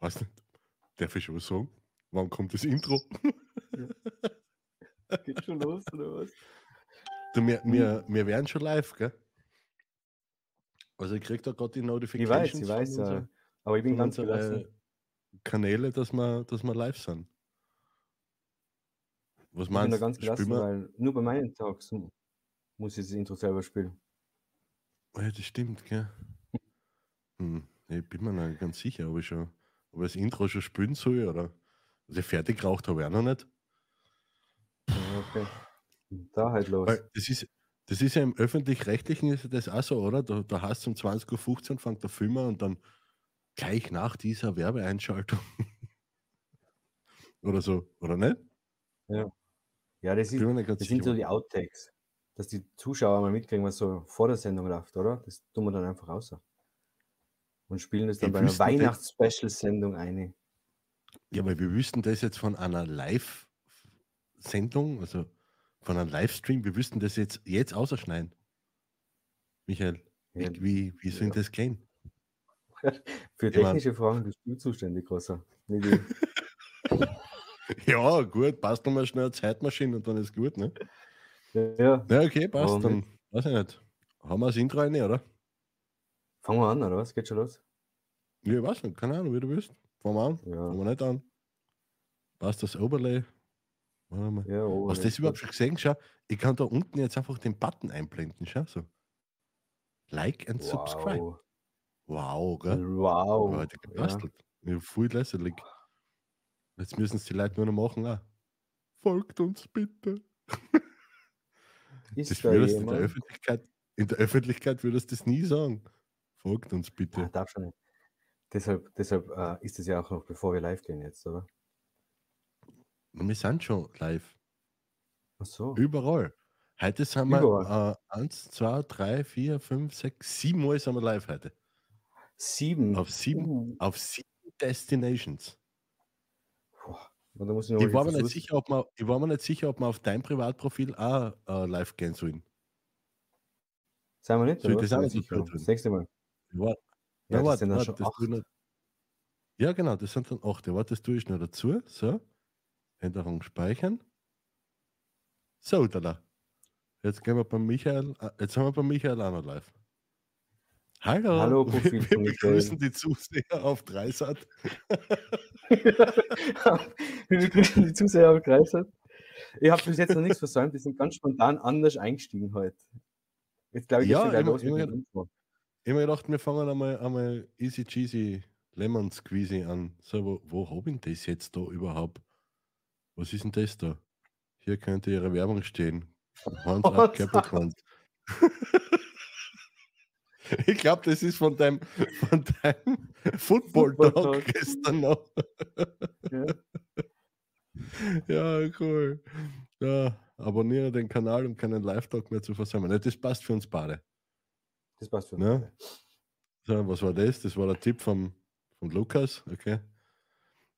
Weiß nicht. Darf ich schon was sagen? Wann kommt das Intro? Geht schon los, oder was? Du, wir, wir, wir werden schon live, gell? Also ich krieg da gerade die Ich weiß, Notifications ich weiß, ja. Aber ich bin ganz gelassen. Kanäle, dass wir, dass wir live sind. Was Ich bin meinst da ganz gelassen, weil nur bei meinen mu- muss ich das Intro selber spielen. Oh ja, das stimmt, gell? Hm, ich bin mir nicht ganz sicher, ich schon, ob ich das Intro schon spielen soll oder. Also fertig geraucht habe ich auch noch nicht. Ja, okay. Da halt los. Weil das ist, das ist ja im öffentlich-rechtlichen ist ja das auch so, oder? Da, da hast du um 20.15 Uhr fängt der Film an und dann gleich nach dieser Werbeeinschaltung. oder so, oder nicht? ja, das, ist, das sind so die Outtakes. Dass die Zuschauer mal mitkriegen, was so vor der Sendung läuft, oder? Das tun wir dann einfach raus. Und spielen das dann Wir bei einer Weihnachts-Special-Sendung ein. Ja, weil wir wüssten das jetzt von einer Live-Sendung, also von einem Livestream, wir wüssten das jetzt, jetzt ausschneiden. Michael, wie, Ja, wie, wie soll ja. das gehen? Für technische Fragen bist du zuständig, Großer. Nicht ich. Ja, gut, passt nochmal schnell eine Zeitmaschine und dann ist gut, ne? ja. Ja, okay, passt. Warum Dann, weiß ich nicht. Haben wir das Intro rein, oder? Fangen wir an, oder was? Geht schon los? Ja, ich weiß nicht, keine Ahnung, wie du willst. Fangen wir an, Ja. fangen wir nicht an. Passt das Overlay? Warte mal. Ja, oh, Hast du das überhaupt schon gesehen? Schau, ich kann da unten jetzt einfach den Button einblenden. Schau so. Like and subscribe. Wow. Wow, gell? Wow. Heute Ja. gebastelt. Ja. Voll lässig. Jetzt müssen es die Leute nur noch machen. Auch. Folgt uns bitte. Ist Das da würdest in der? Öffentlichkeit, in der Öffentlichkeit würdest du das nie sagen. Folgt uns bitte. darf schon nicht. Deshalb, deshalb äh, ist es ja auch noch, bevor wir live gehen jetzt, oder? Wir sind schon live. Ach so. Überall. Heute sind wir äh, eins, zwei, drei, vier, fünf, sechs, sieben Mal sind wir live heute. Sieben. Auf sieben, Uh, auf sieben Destinations. boah. Ich Ich war, mir nicht sicher, ob man, ich war mir nicht sicher, ob man auf dein Privatprofil auch äh, live gehen sollen. Seien wir nicht, Soll ich das auch tun? Das nächste Mal. Ich Ja, Ja, warte, warte, das tue ich Ja, genau, das sind dann acht. Warte, das tue ich noch dazu. So. Änderung speichern. So, da. Jetzt gehen wir beim Michael. äh, Jetzt haben wir beim Michael auch noch live. Hallo. Hallo, wir, wir begrüßen die Zuseher auf Dreisat. Wir begrüßen die Zuseher auf Kreisat. Ich habe bis jetzt noch nichts versäumt. Die sind ganz spontan anders eingestiegen heute. Jetzt glaube ich, Ja, geht's gleich immer- immer-. Ich habe mir gedacht, wir fangen einmal, einmal easy cheesy Lemon Squeezy an. So, wo, wo habe ich das jetzt da überhaupt? Was ist denn das da? Hier könnte Ihre Werbung stehen. Hands up Capricorn. ich glaube, das ist von deinem, von deinem Football Talk gestern noch. Ja. Ja, cool. Ja, abonniere den Kanal, um keinen Live-Talk mehr zu versäumen. Ne, Das passt für uns beide. Das passt für uns. Ja. beide. So, was war das? Das war der Tipp vom, von Lukas, okay.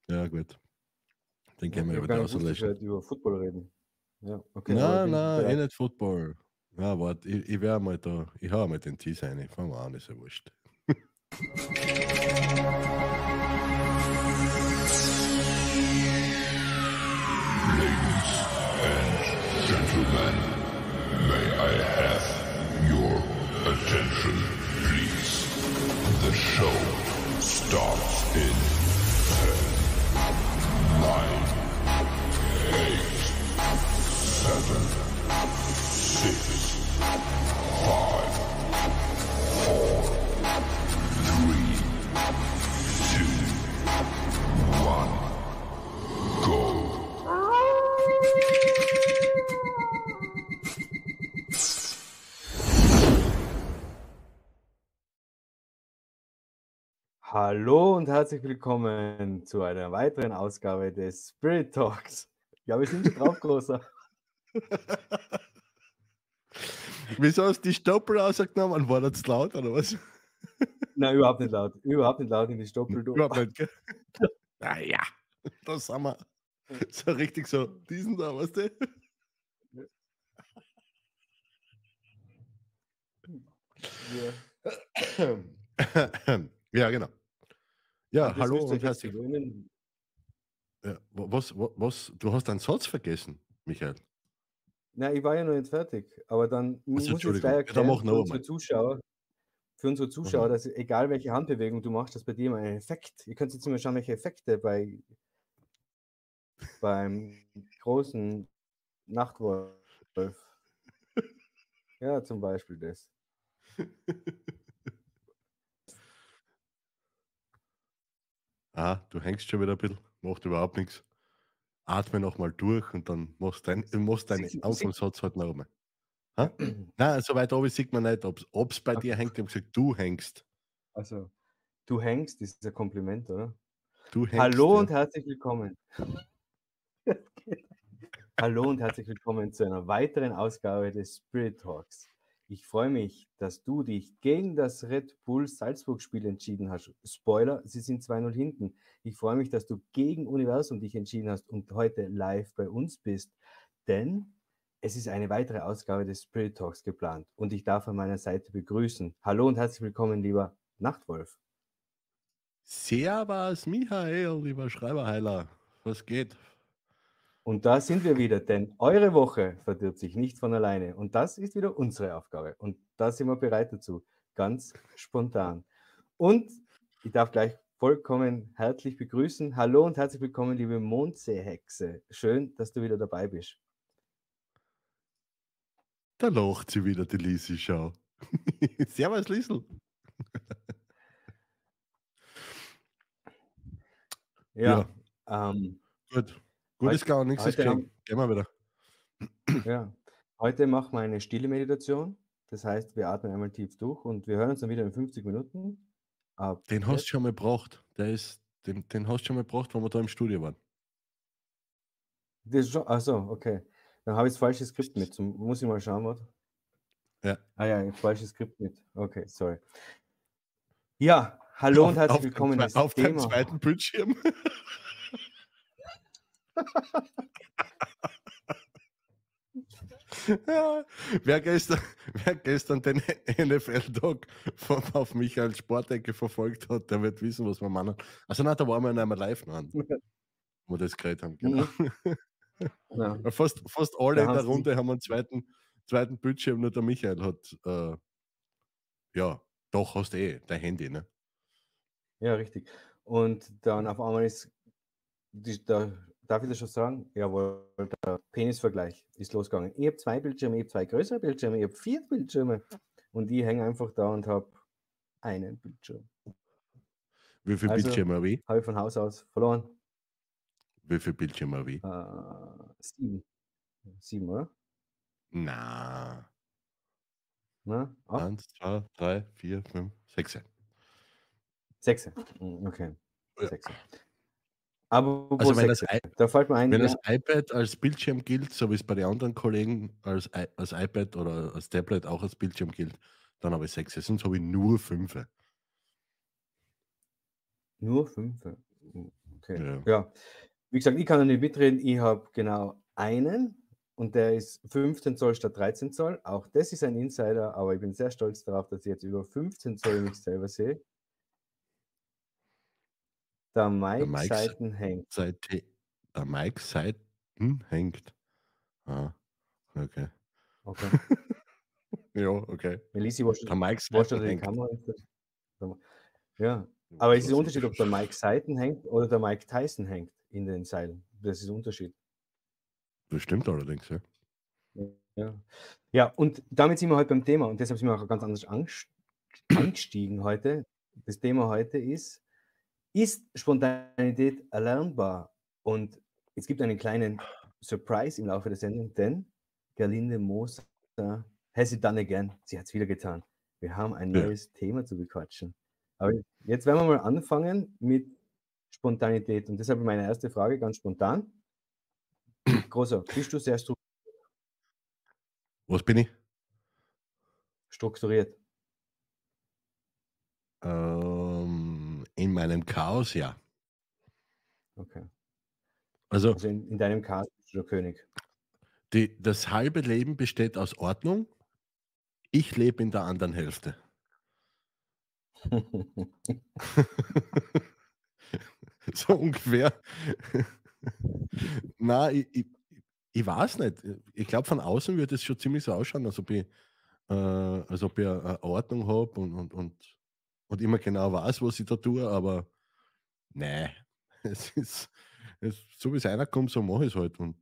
Ja, gut. Den Ja, können wir ich dass wir auslöschen. heute über Football reden. Ja, okay. Nein, nein, eh nicht Football. Ja, warte, ich, ich werde mal da, ich hau mal den Teaser rein. Fangen wir an, ist ja wurscht. Hallo und herzlich willkommen zu einer weiteren Ausgabe des Spirit Talks. Ja, wir sind schon drauf, großer. Wieso hast du die Stoppel rausgenommen? War das laut oder was? Nein, überhaupt nicht laut. Überhaupt nicht laut in die Stoppel. du. Überhaupt nicht, gell? Naja, da sind wir. So richtig so, diesen da, weißt du? Ja. ja, genau. Ja, das hallo und herzlich gewöhnen. ja, wa- was, wa- was, du hast einen Satz vergessen, Michael. Na, ich war ja noch nicht fertig, aber dann muss ich gleich Ja, erklären mach für unsere. Zuschauer, für unsere Zuschauer, Mhm. dass egal welche Handbewegung du machst, dass bei dir immer ein Effekt. Ihr könnt jetzt mal schauen, welche Effekte bei beim großen Nachtwolf. Ja, zum Beispiel das. Ah, du hängst schon wieder ein bisschen, macht überhaupt nichts. Atme nochmal durch und dann machst du dein, machst deinen Anfangssatz halt noch einmal. Ha? Nein, so weit oben sieht man nicht, ob es bei dir hängt. Ich habe gesagt, du hängst. Also, du hängst, das ist ein Kompliment, oder? Du hängst Hallo ja. und herzlich willkommen. Hallo und herzlich willkommen zu einer weiteren Ausgabe des Spirit Talks. Ich freue mich, dass du dich gegen das Red Bull Salzburg-Spiel entschieden hast. Spoiler, sie sind 2-0 hinten. Ich freue mich, dass du gegen Universum dich entschieden hast und heute live bei uns bist, denn es ist eine weitere Ausgabe des Spirit Talks geplant und ich darf an meiner Seite begrüßen. Hallo und herzlich willkommen, lieber Nachtwolf. Servus, Michael, lieber Schreiberheiler. Was geht? Und da sind wir wieder, denn eure Woche verdirbt sich nicht von alleine. Und das ist wieder unsere Aufgabe. Und da sind wir bereit dazu. Ganz spontan. Und ich darf gleich vollkommen herzlich begrüßen. Hallo und herzlich willkommen, liebe Mondseehexe. Schön, dass du wieder dabei bist. Da lacht sie wieder, die Lisi, schau. Servus, Liesel. Ja, Ähm, Gut. Gut ist gar nichts. ist. Gehen wir wieder. ja. Heute machen wir eine stille Meditation. Das heißt, wir atmen einmal tief durch und wir hören uns dann wieder in 50 Minuten. Ab Den hast du schon mal gebracht. Der ist, den, den hast du schon mal gebracht, wenn wir da im Studio waren. Das schon, achso, okay. Dann habe ich das falsche Skript mit. Zum, muss ich mal schauen, was? Ja. Ah ja, ein falsches Skript mit. Okay, sorry. Ja, hallo und herzlich auf willkommen. Zwei- auf dem zweiten Bildschirm. ja, wer, gestern, wer gestern den NFL-Tag auf Michael Sportecke verfolgt hat, der wird wissen, was wir meinen. Also nein, da waren wir in einem live an, wo wir das geredet haben. Genau. Ja, Weil Fast, fast alle Da in der Runde haben einen zweiten, zweiten Bildschirm, nur der Michael hat, äh, ja, doch hast du eh dein Handy, ne? ja, richtig. Und dann auf einmal ist, die, da, darf ich das schon sagen? Jawohl, der Penisvergleich ist losgegangen. Ich habe zwei Bildschirme, ich habe zwei größere Bildschirme, ich habe vier Bildschirme. Und ich hänge einfach da und habe einen Bildschirm. Wie viel Also- Bildschirme habe ich? Habe ich von Haus aus verloren. Wie viel Bildschirme habe ich? Äh, sieben. Sieben, oder? Na, Na, acht? eins, zwei, drei, vier, fünf, sechs. Sechs. Mm, Okay. Ja. Sechs. Aber Also wenn das, da fällt mir ein, wenn ja, das iPad als Bildschirm gilt, so wie es bei den anderen Kollegen als, als iPad oder als Tablet auch als Bildschirm gilt, dann habe ich sechs. Sonst habe ich nur fünf. nur fünf. Mm, Okay. Ja. Ja. Wie gesagt, ich kann noch nicht mitreden. Ich habe genau einen und der ist 15 Zoll statt 13 Zoll. Auch das ist ein Insider, aber ich bin sehr stolz darauf, dass ich jetzt über 15 Zoll mich selber sehe. Der Mike, Mike Seiten hängt. Seite, der Mike Seiten hängt. Ah, okay. Okay. Ja, okay. Melissa, was Der Mike hast du Seiten die hängt. Kamera? Ja, aber es ist ein Unterschied, ob der Mike Seiten hängt oder der Mike Tyson hängt in den Seilen. Das ist ein Unterschied. Das stimmt allerdings, ja. Ja. ja, und damit sind wir heute beim Thema und deshalb sind wir auch ganz anders angestiegen heute. Das Thema heute ist, ist Spontanität erlernbar? Und es gibt einen kleinen Surprise im Laufe der Sendung, denn Gerlinde Moser has it done again. Sie hat es wieder getan. Wir haben ein Ja. neues Thema zu bequatschen. Aber jetzt werden wir mal anfangen mit Spontanität. Und deshalb meine erste Frage ganz spontan. Großer, bist du sehr stru- Was bin ich? strukturiert? Ähm, in meinem Chaos, ja. Okay. Also Also in, in deinem Cast bist du der König. die, das halbe Leben besteht aus Ordnung. Ich lebe in der anderen Hälfte. so ungefähr. Na, ich, ich, ich weiß nicht. Ich glaube, von außen wird es schon ziemlich so ausschauen, als ob ich, äh, als ob ich eine Ordnung habe und, und, und, und immer genau weiß, was ich da tue, aber nee, es ist, es, so wie es einer kommt, so mache ich es halt. Und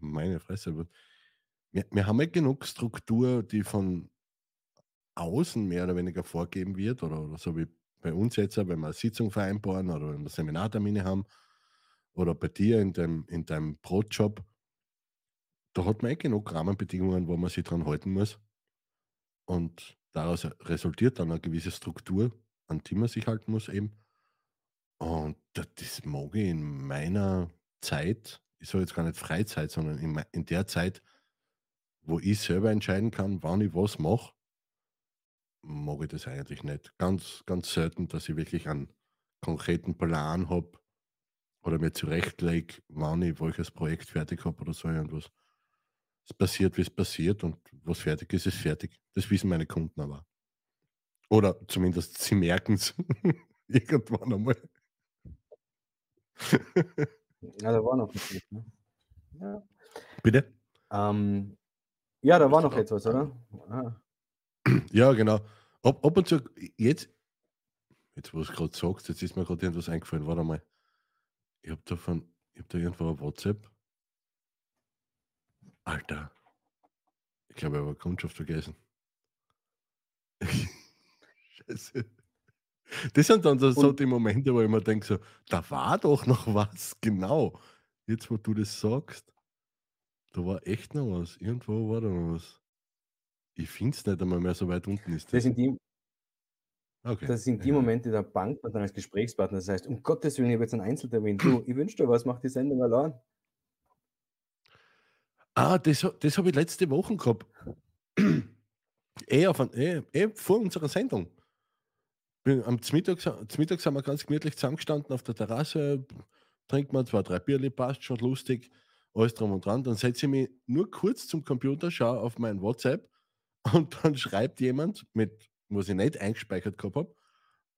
meine Fresse. Wir, wir haben ja genug Struktur, die von außen mehr oder weniger vorgeben wird, oder, oder so wie bei uns jetzt, wenn wir eine Sitzung vereinbaren oder wenn wir Seminartermine haben, oder bei dir in deinem, in deinem Brotjob, da hat man eh genug Rahmenbedingungen, wo man sich dran halten muss. Und daraus resultiert dann eine gewisse Struktur, an die man sich halten muss eben. Und das mag ich in meiner Zeit, ich sage jetzt gar nicht Freizeit, sondern in, der Zeit, wo ich selber entscheiden kann, wann ich was mache, mag ich das eigentlich nicht. Ganz, ganz selten, dass ich wirklich einen konkreten Plan habe oder mir zurechtlege, wann ich welches Projekt fertig habe oder so irgendwas. Es passiert, wie es passiert und was fertig ist, ist fertig. Das wissen meine Kunden aber. Oder zumindest sie merken es irgendwann einmal. ja, da war noch etwas. Ne? Ja. Bitte? Ähm, ja, da war noch etwas, oder? Ah. Ja, genau. Ab, ab und zu, jetzt, jetzt wo du es gerade sagst, jetzt ist mir gerade irgendwas eingefallen. Warte mal. Ich habe da von, ich habe da irgendwo ein WhatsApp. Alter. Ich glaube, habe eine Kundschaft vergessen. Scheiße. Das sind dann so, so die Momente, wo ich mir denke, so, da war doch noch was, genau. Jetzt, wo du das sagst, da war echt noch was. Irgendwo war da noch was. Ich finde es nicht einmal mehr so weit unten ist. Das sind die, Okay. das sind die. Momente, da bangt man dann als Gesprächspartner. Das heißt, um Gottes Willen, ich habe jetzt einen Einzeltermin. Du, ich wünsche dir was, mach die Sendung allein. Ah, das, das habe ich letzte Woche gehabt. eh, auf ein, eh, eh vor unserer Sendung. Bin, am Mittag, Mittag sind wir ganz gemütlich zusammengestanden auf der Terrasse, trinken wir zwei, drei Bierli, passt schon lustig, alles drum und dran. Dann setze ich mich nur kurz zum Computer, schaue auf mein WhatsApp und dann schreibt jemand, mit, was ich nicht eingespeichert gehabt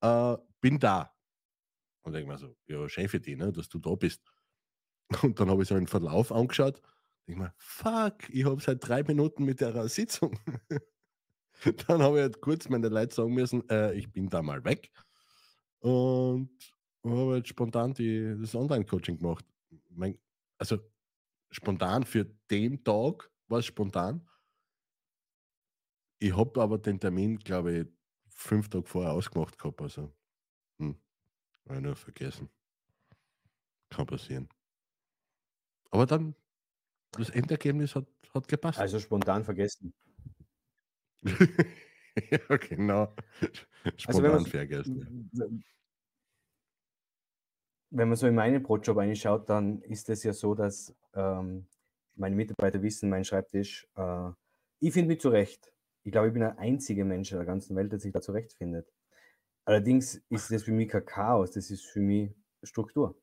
habe, äh, bin da. Und denke mir so, ja, schön für dich, ne, dass du da bist. Und dann habe ich so einen Verlauf angeschaut. Denke mir, fuck, ich habe seit drei Minuten mit der Sitzung. dann habe ich halt kurz meine Leute sagen müssen, äh, ich bin da mal weg. Und habe halt spontan die, das Online-Coaching gemacht. Mein, also spontan für den Tag war es spontan. Ich habe aber den Termin, glaube ich, fünf Tage vorher ausgemacht gehabt. Also, hm, ich nur vergessen. Kann passieren. Aber dann, das Endergebnis hat, hat gepasst. Also spontan vergessen. ja, genau. Also Spontan man, vergessen. wenn man so in meinen Brotjob reinschaut, dann ist es ja so, dass ähm, meine Mitarbeiter wissen, mein Schreibtisch, äh, ich finde mich zurecht. Ich glaube, ich bin der einzige Mensch in der ganzen Welt, der sich da zurechtfindet. Allerdings ist das für mich kein Chaos, das ist für mich Struktur.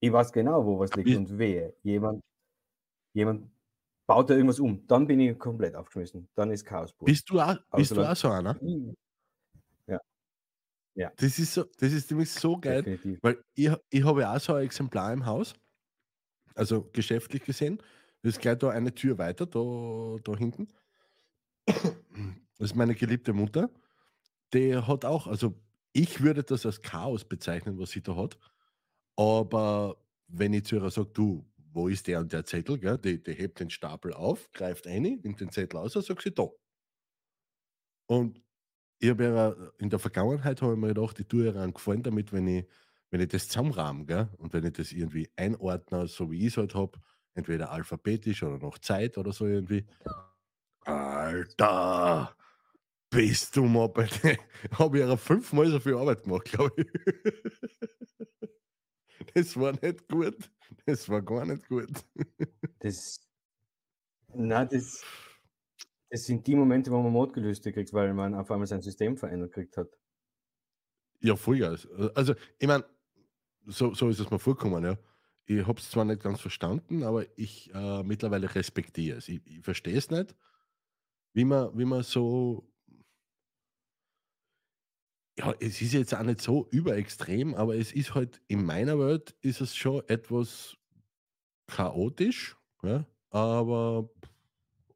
Ich weiß genau, wo was liegt und wehe. Jemand, jemand baut da irgendwas um. Dann bin ich komplett aufgeschmissen. Dann ist Chaos pur. Bist du auch, bist du auch so einer? Das ist, so, das ist nämlich so geil, Definitiv. weil ich, ich habe ja auch so ein Exemplar im Haus, also geschäftlich gesehen. Das ist gleich da eine Tür weiter, da, da hinten. Das ist meine geliebte Mutter. Die hat auch, also ich würde das als Chaos bezeichnen, was sie da hat. Aber wenn ich zu ihr sage, du, wo ist der und der Zettel, gell? Die, die hebt den Stapel auf, greift ein, nimmt den Zettel aus und sagt sie da. Und ich habe ja in der Vergangenheit habe ich mir gedacht, ich tue ihr einen Gefallen damit, wenn ich, wenn ich das zusammenrahme? Und wenn ich das irgendwie einordne, so wie ich es halt habe, entweder alphabetisch oder nach Zeit oder so irgendwie. Alter! Bist du mal bei? Habe ich ja fünfmal so viel Arbeit gemacht, glaube ich. Das war nicht gut. Das war gar nicht gut. Das, na, das, das sind die Momente, wo man Mordgelüste kriegt, weil man auf einmal sein System verändert gekriegt hat. Ja, Vollgas. Also, ich meine, so, so ist es mir vorgekommen, ja. Ich habe es zwar nicht ganz verstanden, aber ich äh, mittlerweile respektiere es. Ich, ich verstehe es nicht, wie man, wie man so. Ja, es ist jetzt auch nicht so überextrem, aber es ist halt in meiner Welt ist es schon etwas chaotisch, ja, aber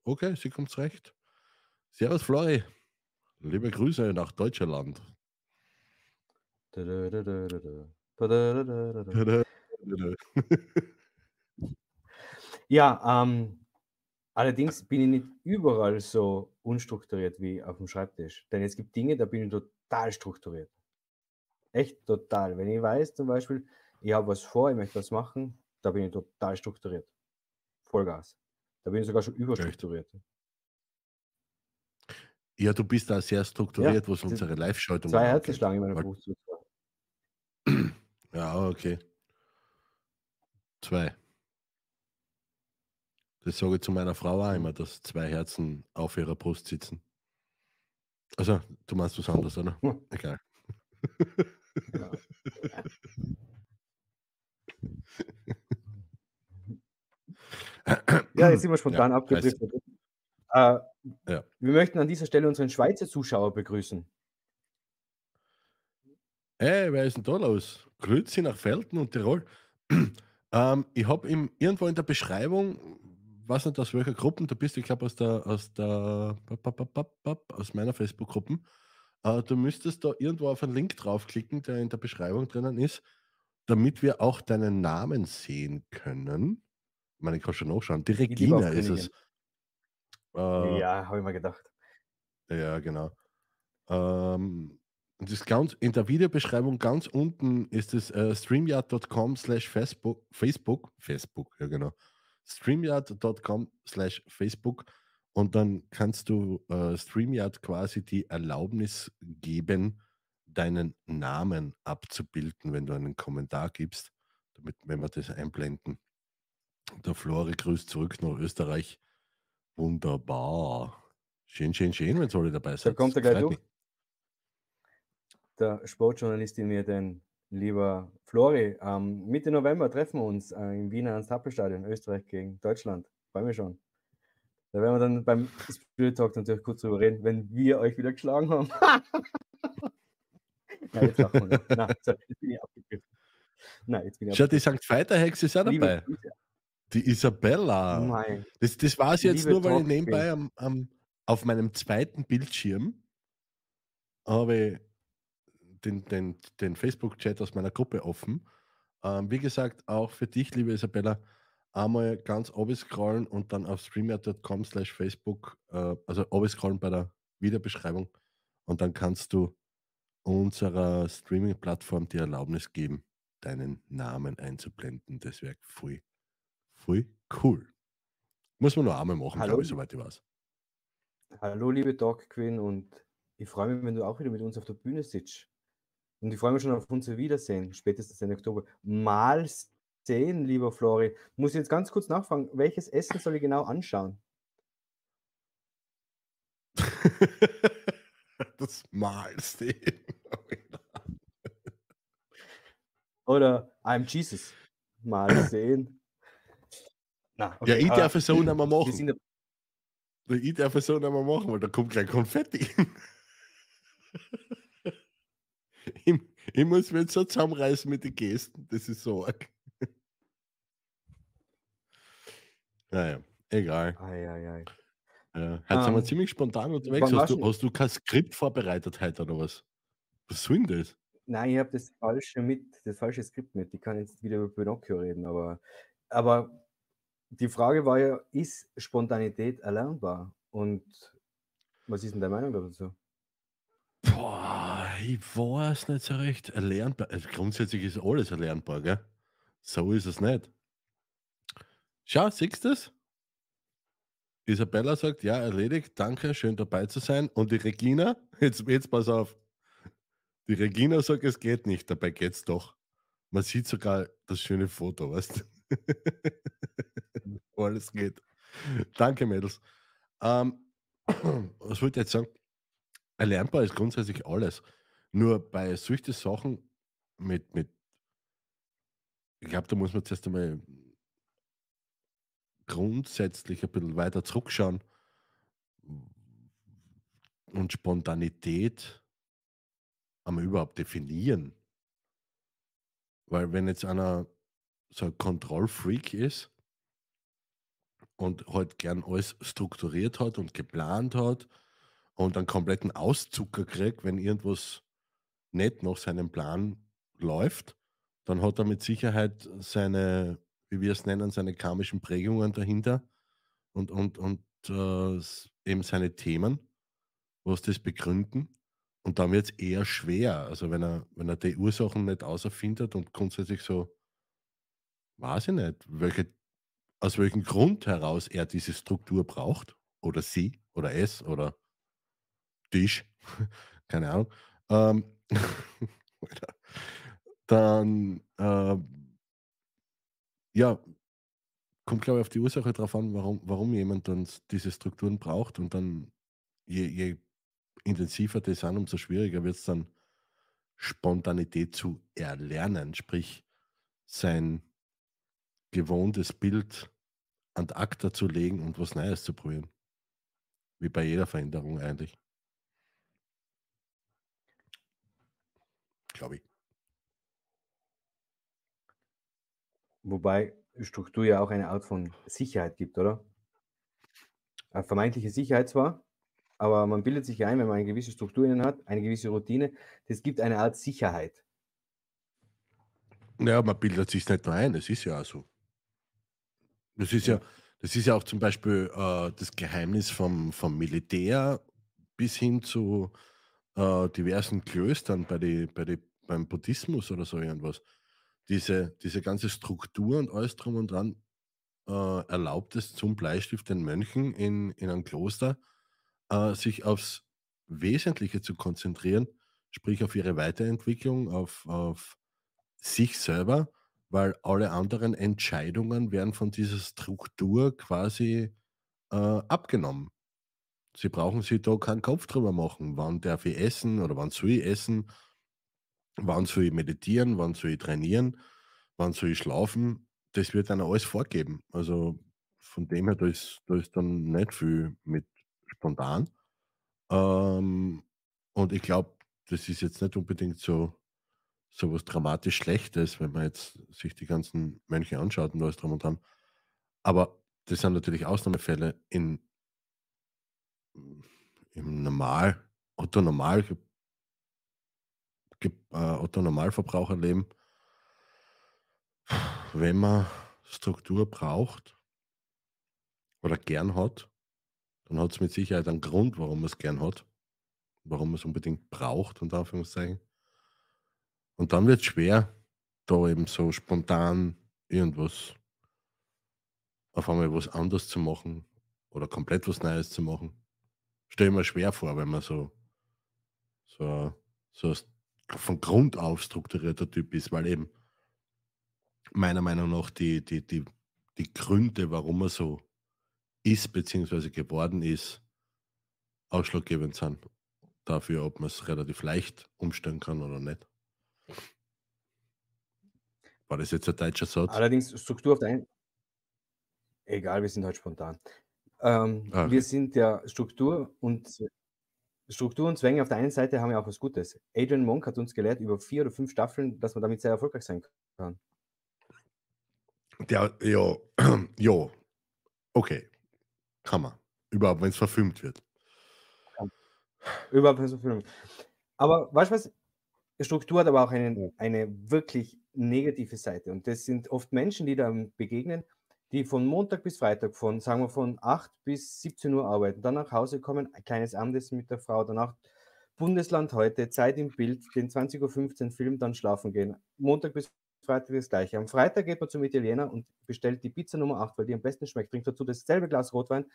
okay, sie kommt recht. Servus Flori, liebe Grüße nach Deutschland. Ja, ähm, allerdings bin ich nicht überall so unstrukturiert wie auf dem Schreibtisch. Denn es gibt Dinge, da bin ich total strukturiert. Echt total. Wenn ich weiß, zum Beispiel, ich habe was vor, ich möchte was machen, da bin ich total strukturiert. Vollgas. Da bin ich sogar schon überstrukturiert. Ja, du bist da sehr strukturiert, Ja, was unsere Live-Schaltung Zwei angeht. Herzensschlagen in meiner Weil- Brust. Ja, okay. Zwei. Das sage ich zu meiner Frau auch immer, dass zwei Herzen auf ihrer Brust sitzen. Also, du meinst was anderes, oder? Egal. Ja. Ja, jetzt sind wir spontan Ja, abgedriftet. Äh, Ja. Wir möchten an dieser Stelle unseren Schweizer Zuschauer begrüßen. Hey, wer ist denn da los? Grüezi nach Felden und Tirol. ähm, ich habe irgendwo in der Beschreibung, weiß nicht aus welcher Gruppe, du bist, ich glaube, aus der, aus der, aus meiner Facebook-Gruppe. Äh, du müsstest da irgendwo auf einen Link draufklicken, der in der Beschreibung drinnen ist, damit wir auch deinen Namen sehen können. Ich meine, ich kann schon nachschauen. Die Regina ist es. Äh, Ja, habe ich mal gedacht. ja, genau. Ähm, das ganz, in der Videobeschreibung ganz unten ist es äh, streamyard.com slash Facebook, Facebook, Facebook, ja genau. Streamyard.com slash Facebook und dann kannst du äh, Streamyard quasi die Erlaubnis geben, deinen Namen abzubilden, wenn du einen Kommentar gibst, damit, wenn wir das einblenden. Der Flori grüßt zurück nach Österreich. Wunderbar. Schön, schön, schön, wenn alle dabei sind. kommt er gleich durch. Der Sportjournalist in mir, denn lieber Flori, ähm, Mitte November treffen wir uns äh, im Wiener Ernst-Happel-Stadion, Österreich gegen Deutschland. Freue mich schon. Da werden wir dann beim Spirit Talk natürlich kurz drüber reden, wenn wir euch wieder geschlagen haben. Nein, jetzt wir. Nein, bin ich abgegriffen. Nein, jetzt bin ich Schau, die St. Feiter-Hexe ist auch Liebe dabei. Grüße. Die Isabella. Nein. Das, das war es jetzt Liebe nur, weil ich Talk nebenbei am, am, auf meinem zweiten Bildschirm habe ich den, den, den Facebook-Chat aus meiner Gruppe offen. Ähm, wie gesagt, auch für dich, liebe Isabella, einmal ganz scrollen und dann auf streamer.com slash Facebook, äh, also scrollen bei der Videobeschreibung und dann kannst du unserer Streaming-Plattform die Erlaubnis geben, deinen Namen einzublenden. Das wäre voll, voll cool. Muss man nur einmal machen, glaube ich, soweit ich weiß. Hallo, liebe Dog Queen, und ich freue mich, wenn du auch wieder mit uns auf der Bühne sitzt. Und ich freue mich schon auf unser Wiedersehen, spätestens Ende Oktober. Mal sehen, lieber Flori. Muss ich jetzt ganz kurz nachfragen, welches Essen soll ich genau anschauen? das Malste. Oder I'm Jesus? Mal sehen. Na, ja, ich darf es so nicht mehr wir machen. Ich darf es so nicht mehr machen, weil da kommt gleich Konfetti. ich, ich muss mich jetzt so zusammenreißen mit den Gesten, das ist so arg. naja, egal. Ei, ei, ei. Ja, heute sind wir Ähm, ziemlich spontan unterwegs. Hast du- hast du kein Skript vorbereitet heute oder was? Was soll denn das? Nein, ich habe das falsche mit, das falsche Skript mit. Ich kann jetzt wieder über Pinocchio reden, aber, aber die Frage war ja, ist Spontanität erlernbar? Und was ist denn deine Meinung dazu? Boah, ich weiß nicht so recht. Erlernbar. Also grundsätzlich ist alles erlernbar, gell? So ist es nicht. Schau, siehst du das? Isabella sagt, ja, erledigt, danke, schön dabei zu sein. Und die Regina, jetzt, jetzt pass auf. Die Regina sagt, es geht nicht, dabei geht's doch. Man sieht sogar das schöne Foto, weißt du? Alles geht. Danke, Mädels. Ähm, was wollte ich jetzt sagen? Erlernbar ist grundsätzlich alles. Nur bei solchen Sachen mit, mit ich glaube, da muss man zuerst einmal grundsätzlich ein bisschen weiter zurückschauen und Spontanität einmal überhaupt definieren. Weil wenn jetzt einer so ein Kontrollfreak ist und halt gern alles strukturiert hat und geplant hat und einen kompletten Auszucker kriegt, wenn irgendwas nicht nach seinem Plan läuft, dann hat er mit Sicherheit seine, wie wir es nennen, seine karmischen Prägungen dahinter und, und, und äh, eben seine Themen, was das begründen. Und dann wird es eher schwer. Also wenn er, wenn er die Ursachen nicht auserfindet und grundsätzlich so, weiß ich nicht, welche, aus welchem Grund heraus er diese Struktur braucht, oder sie, oder es, oder Tisch, keine Ahnung, ähm. Dann äh, ja, kommt glaube ich auf die Ursache drauf an, warum, warum jemand dann diese Strukturen braucht und dann je, je intensiver das sind, umso schwieriger wird es dann Spontanität zu erlernen, sprich sein gewohntes Bild an ACTA zu legen und was Neues zu probieren. Wie bei jeder Veränderung eigentlich. Glaube ich. Wobei Struktur ja auch eine Art von Sicherheit gibt, oder? Eine vermeintliche Sicherheit zwar, aber man bildet sich ein, wenn man eine gewisse Struktur innen hat, eine gewisse Routine, das gibt eine Art Sicherheit. Naja, man bildet sich nicht nur ein, das ist ja auch so. Das ist ja, das ist ja auch zum Beispiel äh, das Geheimnis vom, vom Militär bis hin zu äh, diversen Klöstern bei die, bei die, beim Buddhismus oder so irgendwas. Diese, diese ganze Struktur und alles drum und dran äh, erlaubt es zum Bleistift den Mönchen in, in einem Kloster, äh, sich aufs Wesentliche zu konzentrieren, sprich auf ihre Weiterentwicklung, auf, auf sich selber, weil alle anderen Entscheidungen werden von dieser Struktur quasi äh, abgenommen. Sie brauchen sich da keinen Kopf drüber machen, wann darf ich essen oder wann soll ich essen, wann soll ich meditieren, wann soll ich trainieren, wann soll ich schlafen. Das wird dann alles vorgeben. Also von dem her, da ist, da ist dann nicht viel mit spontan. Ähm, und ich glaube, das ist jetzt nicht unbedingt so, so was dramatisch Schlechtes, wenn man jetzt sich die ganzen Mönche anschaut und alles drum und dran. Aber das sind natürlich Ausnahmefälle in, im Normal, Otto Normal, Äh, Otto Normalverbraucherleben, wenn man Struktur braucht oder gern hat, dann hat es mit Sicherheit einen Grund, warum man es gern hat, warum man es unbedingt braucht, unter Anführungszeichen. Und dann wird es schwer, da eben so spontan irgendwas, auf einmal was anderes zu machen oder komplett was Neues zu machen. Stell mir schwer vor, wenn man so, so, so von Grund auf strukturierter Typ ist, weil eben meiner Meinung nach die, die, die, die Gründe, warum er so ist bzw. geworden ist, ausschlaggebend sind dafür, ob man es relativ leicht umstellen kann oder nicht. War das jetzt ein deutscher Satz? Allerdings Struktur auf der einen. Egal, wir sind heute spontan. Ähm, Ah. Wir sind ja Struktur und Struktur und Zwänge auf der einen Seite haben ja auch was Gutes. Adrian Monk hat uns gelehrt über vier oder fünf Staffeln, dass man damit sehr erfolgreich sein kann. Der, ja, ja, okay, kann man. Überhaupt, wenn es verfilmt wird. Überhaupt nicht so viel. Aber weißt du was? Struktur hat aber auch einen, eine wirklich negative Seite. Und das sind oft Menschen, die da begegnen, die von Montag bis Freitag, von, sagen wir, von 8 bis 17 Uhr arbeiten, dann nach Hause kommen, ein kleines Abendessen mit der Frau, danach Bundesland heute, Zeit im Bild, den 20.15 Uhr Film, dann schlafen gehen. Montag bis Freitag das gleiche. Am Freitag geht man zum Italiener und bestellt die Pizza Nummer 8, weil die am besten schmeckt, trinkt dazu dasselbe Glas Rotwein.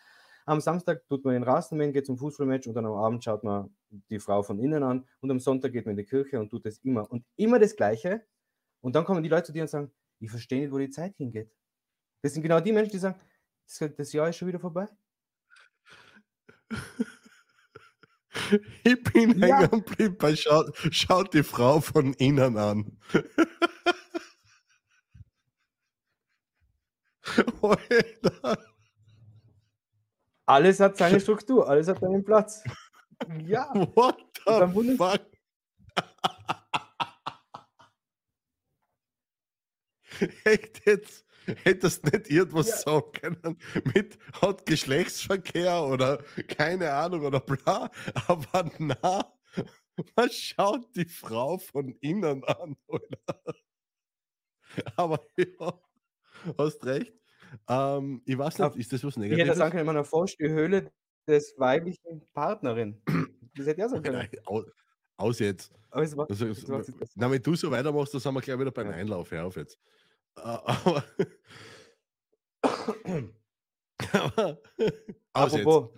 Am Samstag tut man den Rasenmähen, geht zum Fußballmatch und dann am Abend schaut man die Frau von innen an und am Sonntag geht man in die Kirche und tut das immer. Und immer das Gleiche. Und dann kommen die Leute zu dir und sagen, ich verstehe nicht, wo die Zeit hingeht. Das sind genau die Menschen, die sagen, das Jahr ist schon wieder vorbei. Ich bin ja. hängen geblieben schaut, schaut die Frau von innen an. Oh, Alter. Alles hat seine Struktur, alles hat seinen Platz. Ja. What the Bundes fuck? Echt jetzt? Hättest nicht irgendwas Ja. sagen können mit hat Geschlechtsverkehr oder keine Ahnung oder bla, aber na, man schaut die Frau von innen an, oder? Aber ja, hast recht. Ähm, ich weiß nicht, ist das was Ich hätte Negatives? sagen können, man erforscht die Höhle des weiblichen Partnerin. Das hätte ja sagen können. Nein, aus, jetzt. Aber es war, Also, es war das- na, wenn du so weitermachst, dann sind wir gleich wieder beim Ja. Einlauf. Hör auf jetzt. Aber, aber aus jetzt. Apropos,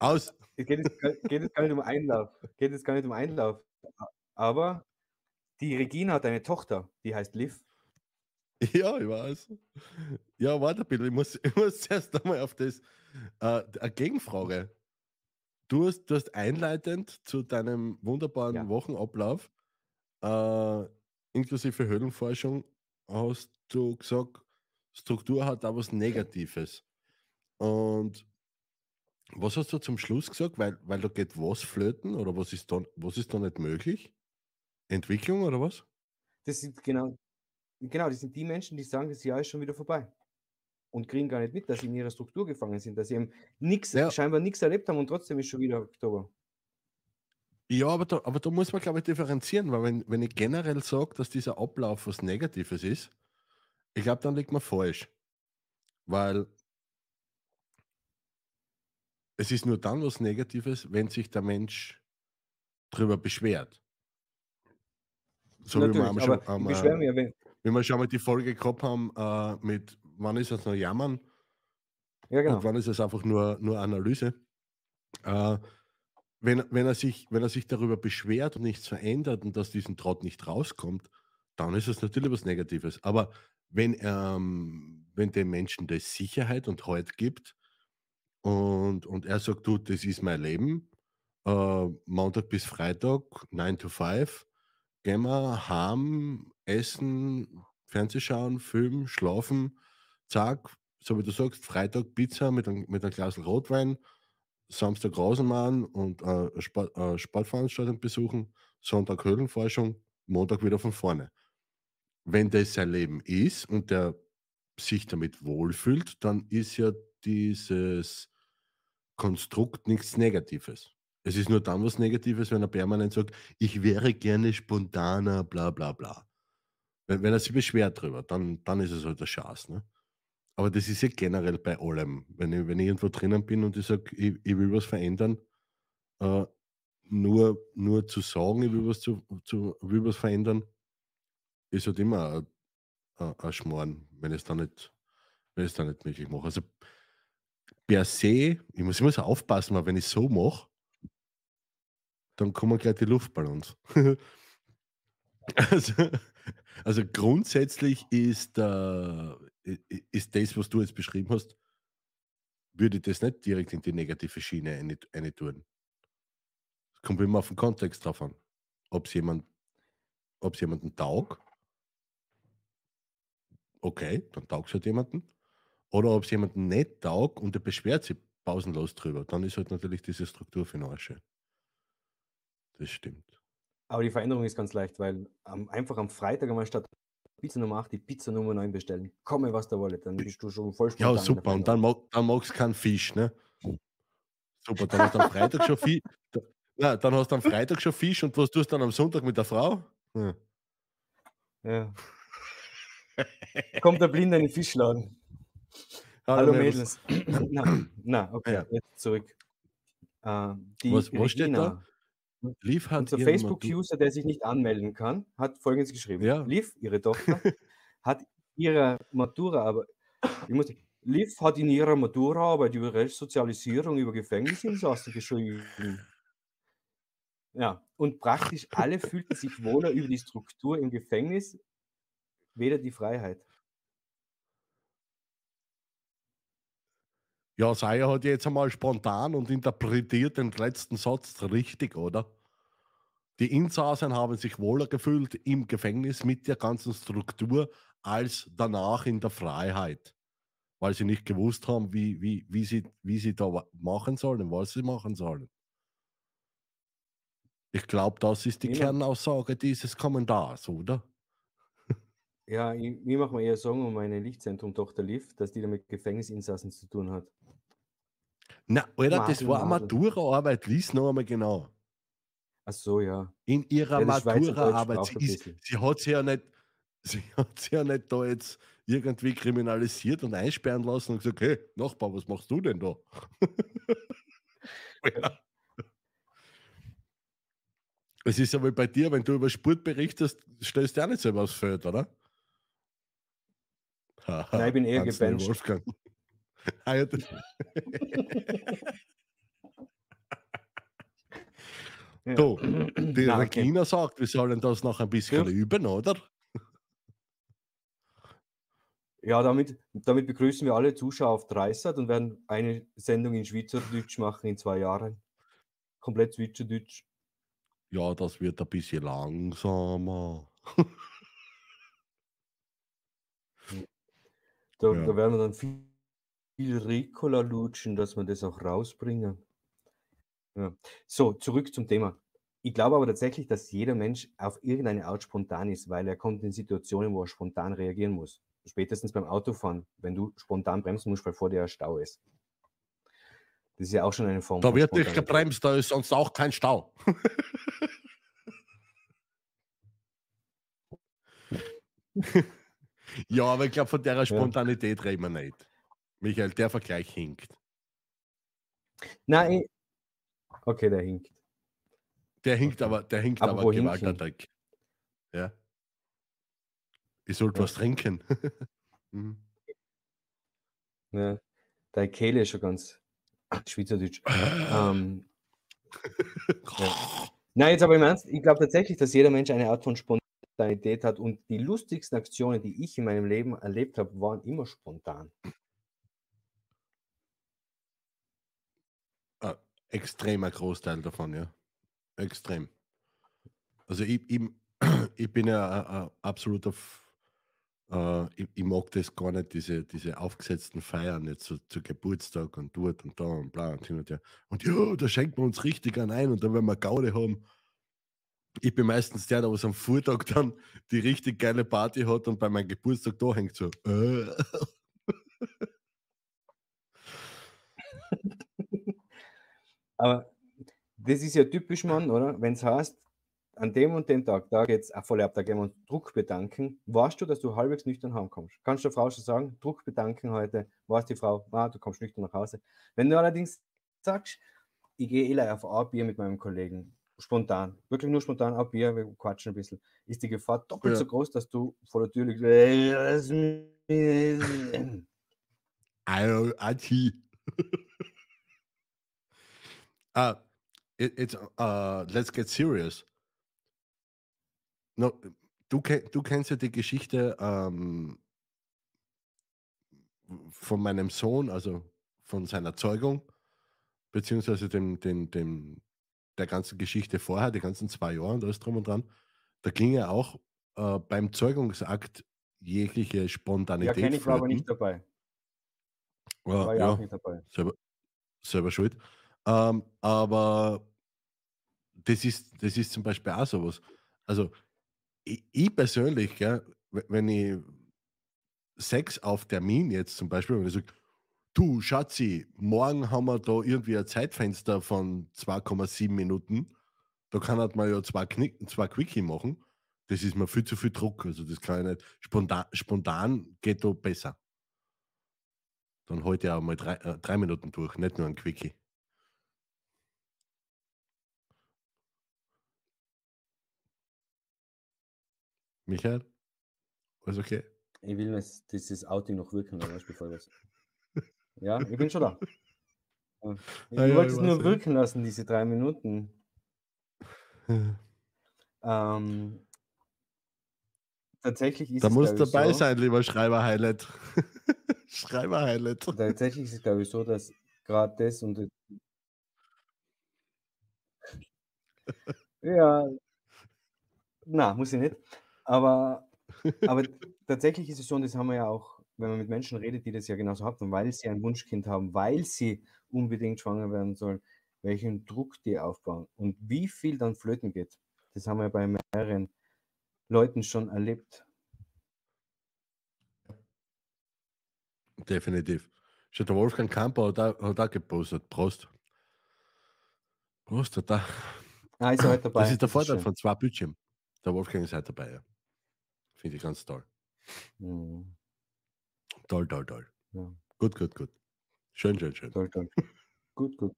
Aus. es geht jetzt, gar- geht jetzt gar nicht um Einlauf. Geht jetzt gar nicht um Einlauf. Aber die Regina hat eine Tochter, die heißt Liv. Ja, ich weiß. Ja, warte bitte, ich muss, ich muss zuerst einmal auf das. Äh, eine Gegenfrage. Du hast, du hast einleitend zu deinem wunderbaren Ja. Wochenablauf, äh, inklusive Höhlenforschung, hast du gesagt, Struktur hat auch was Negatives. Und was hast du zum Schluss gesagt? Weil, weil da geht was flöten oder was ist da, was ist da nicht möglich? Entwicklung oder was? Das sind genau, genau, das sind die Menschen, die sagen, das Jahr ist schon wieder vorbei. Und kriegen gar nicht mit, dass sie in ihrer Struktur gefangen sind, dass sie eben nix, Ja. scheinbar nichts erlebt haben und trotzdem ist schon wieder Oktober. Ja, aber da, aber da muss man, glaube ich, differenzieren, weil wenn, wenn ich generell sage, dass dieser Ablauf was Negatives ist, ich glaube, dann liegt man falsch. Weil es ist nur dann was Negatives, wenn sich der Mensch drüber beschwert. So wie wir, Natürlich, schon, beschwere äh, mich, wenn, wir schon mal die Folge gehabt haben äh, mit, wann ist es noch jammern ja genau. und wann ist es einfach nur, nur Analyse. Äh, wenn, wenn, er sich, wenn er sich darüber beschwert und nichts verändert und aus diesem Trott nicht rauskommt, dann ist es natürlich was Negatives. Aber wenn, ähm, wenn dem Menschen das Sicherheit und Halt gibt und, und er sagt, du, das ist mein Leben, äh, Montag bis Freitag, 9 to 5, gehen wir heim, essen, Fernseh schauen, Film, schlafen, zack, so wie du sagst, Freitag Pizza mit einem, mit einem Glas Rotwein, Samstag Rasenmann und äh, Sport, äh, Sportveranstaltung besuchen, Sonntag Höhlenforschung, Montag wieder von vorne. Wenn das sein Leben ist und der sich damit wohlfühlt, dann ist ja dieses Konstrukt nichts Negatives. Es ist nur dann was Negatives, wenn er permanent sagt, ich wäre gerne spontaner, bla bla bla. Wenn, wenn er sich beschwert drüber, dann, dann ist es halt der Schatz. Ne? Aber das ist ja generell bei allem. Wenn ich, wenn ich irgendwo drinnen bin und ich sage, ich, ich will was verändern, äh, nur, nur zu sagen, ich will was, zu, zu, will was verändern, ist halt immer ein, ein, Schmarrn, wenn ich es dann nicht, nicht möglich mache. Also per se, ich muss immer so aufpassen, weil wenn ich so mache, dann kommen gleich die Luftballons. also, also grundsätzlich ist, äh, i- i- ist das, was du jetzt beschrieben hast, würde ich das nicht direkt in die negative Schiene eine, tun. Es kommt immer auf den Kontext drauf an. Ob es jemand, ob's jemanden taugt, okay, dann taugt es halt jemanden. Oder ob es jemanden nicht taugt und der beschwert sich pausenlos drüber, dann ist halt natürlich diese Struktur für Arsch. Das stimmt. Aber die Veränderung ist ganz leicht, weil am, einfach am Freitag einmal statt Pizza Nummer 8 die Pizza Nummer 9 bestellen. Komme, was da wolle, dann bist du schon voll Ja, super. Und dann, mag, dann magst du keinen Fisch, ne? Super, dann hast du am Freitag schon Fisch. Ja, dann hast du am Freitag schon Fisch und was tust du dann am Sonntag mit der Frau? Ja. Ja. Kommt der Blinde in den Fischladen. Hallo Mädels. Mädels. na, na, okay, Ja. jetzt zurück. Äh, die Was- was steht da? Regina, Lief hat unser Facebook-User, der sich nicht anmelden kann, hat folgendes geschrieben. Ja. Liv, ihre Tochter, hat ihre Matura, aber ich muss, Liv hat in ihrer Maturaarbeit über Resozialisierung über Gefängnisinsassen geschrieben. Ja, und praktisch alle fühlten sich wohler über die Struktur im Gefängnis, weder die Freiheit. Ja, Seier hat jetzt einmal spontan und interpretiert den letzten Satz richtig, oder? Die Insassen haben sich wohler gefühlt im Gefängnis mit der ganzen Struktur als danach in der Freiheit. Weil sie nicht gewusst haben, wie, wie, wie, sie, wie sie da machen sollen, was sie machen sollen. Ich glaube, das ist die Niemand- Kernaussage dieses Kommentars, oder? Ja, ich, ich mache mir eher Sorgen um meine Lichtzentrum-Tochter Liv, dass die da mit Gefängnisinsassen zu tun hat. Na, Alter, das Madel, war eine. Maturaarbeit, lies noch einmal genau. Ach so, ja. In ihrer Ja, das Maturaarbeit, sie, ist, sie hat sie ja nicht, sie hat sie ja nicht da jetzt irgendwie kriminalisiert und einsperren lassen und gesagt, hey, Nachbar, was machst du denn da? ja. Es ist ja wohl bei dir, wenn du über Sport berichtest, stellst du auch nicht selber aufs Feld, oder? Nein, ich bin eher gebencht. Wolfgang. Ah, Ja. Du, die okay. Regina sagt, wir sollen das noch ein bisschen Ja. üben, oder? Ja, damit, damit begrüßen wir alle Zuschauer auf Dreisat und werden eine Sendung in Schweizerdeutsch machen in zwei Jahren. Komplett Schweizerdeutsch. Ja, das wird ein bisschen langsamer. Da, Ja. da werden wir dann viel, viel Ricola lutschen, dass wir das auch rausbringen. Ja. So, zurück zum Thema. Ich glaube aber tatsächlich, dass jeder Mensch auf irgendeine Art spontan ist, weil er kommt in Situationen, wo er spontan reagieren muss. Spätestens beim Autofahren, wenn du spontan bremsen musst, weil vor dir ein Stau ist. Das ist ja auch schon eine Form Da wird nicht gebremst, da ist sonst auch kein Stau. ja, aber ich glaube, von der Spontanität reden wir nicht. Michael, der Vergleich hinkt. Nein, okay, der hinkt. Der hinkt Okay. aber, der hinkt aber hinken. gewalttätig. Ja. Ich sollte Ja. was trinken. Mhm. Ja, deine Kehle ist schon ganz schweizerdeutsch. ähm, Nein, jetzt aber im Ernst, ich glaube tatsächlich, dass jeder Mensch eine Art von Spontanität hat und die lustigsten Aktionen, die ich in meinem Leben erlebt habe, waren immer spontan. Extremer Großteil davon, ja. Extrem. Also ich, ich, ich bin ja ein, ein absoluter, äh, ich, ich mag das gar nicht, diese, diese aufgesetzten Feiern jetzt zu, zu Geburtstag und dort und da und bla und hin und her. Und ja, da schenkt man uns richtig an ein und dann werden wir Gaude haben. Ich bin meistens der, der was am Vortag dann die richtig geile Party hat und bei meinem Geburtstag da hängt so. Äh. Aber das ist ja typisch, Mann, oder? Wenn es heißt, an dem und dem Tag, da geht es voll ab, da gehen wir uns Druck bedanken. Weißt du, dass du halbwegs nüchtern heimkommst? Kannst du der Frau schon sagen, Druck bedanken heute, weiß die Frau, ah, du kommst nüchtern nach Hause. Wenn du allerdings sagst, ich gehe eh auf ein Bier mit meinem Kollegen, spontan, wirklich nur spontan ein Bier, wir quatschen ein bisschen, ist die Gefahr doppelt Ja. so groß, dass du vor der Tür liegst. Au- Achi. uh, it, it's, uh, let's get serious. No, du, du kennst ja die Geschichte ähm, von meinem Sohn, also von seiner Zeugung, beziehungsweise dem, dem, dem, der ganzen Geschichte vorher, die ganzen zwei Jahre und alles drum und dran. Da ging ja auch äh, beim Zeugungsakt jegliche Ja, Spontanität. kenne ich, war aber nicht dabei. Ja, War ja ja. auch nicht dabei. selber, selber schuld. Ähm, aber das ist, das ist zum Beispiel auch sowas. Also ich, ich persönlich, gell, wenn ich Sex auf Termin jetzt zum Beispiel, wenn ich sage, du Schatzi, morgen haben wir da irgendwie ein Zeitfenster von 2,7 Minuten, da kann halt mal ja zwei, Knick, zwei Quickie machen. Das ist mir viel zu viel Druck. Also das kann ich nicht. Spontan, spontan geht da besser. Dann heute ja auch mal drei, äh, drei Minuten durch, nicht nur ein Quickie. Michael? Alles okay? Ich will das, dieses Outing noch wirken, lassen, bevor ich was. Ja, ich bin schon da. Ich Ah ja, wollte es nur wirken lassen, diese drei Minuten. Ähm, tatsächlich ist Da es, muss glaub ich, dabei so, sein, lieber Schreiber-Highlight. Schreiber-Highlight. Tatsächlich ist es, glaube ich, so, dass gerade das und ja, na, muss ich nicht. Aber, aber tatsächlich ist es so, und das haben wir ja auch, wenn man mit Menschen redet, die das ja genauso haben, weil sie ein Wunschkind haben, weil sie unbedingt schwanger werden sollen, welchen Druck die aufbauen und wie viel dann flöten geht. Das haben wir bei mehreren Leuten schon erlebt. Definitiv. Schon der Wolfgang Kamper hat auch, hat auch gepostet. Prost. Prost, hat da. Ah, ist er heute dabei. Das ist der Vorteil schön. von zwei Bildschirmen. Der Wolfgang ist halt dabei. Ja. Finde ich ganz toll. Mhm. Toll, toll, toll. Ja, Gut, gut, gut. Schön, schön, schön. toll, toll. gut, gut.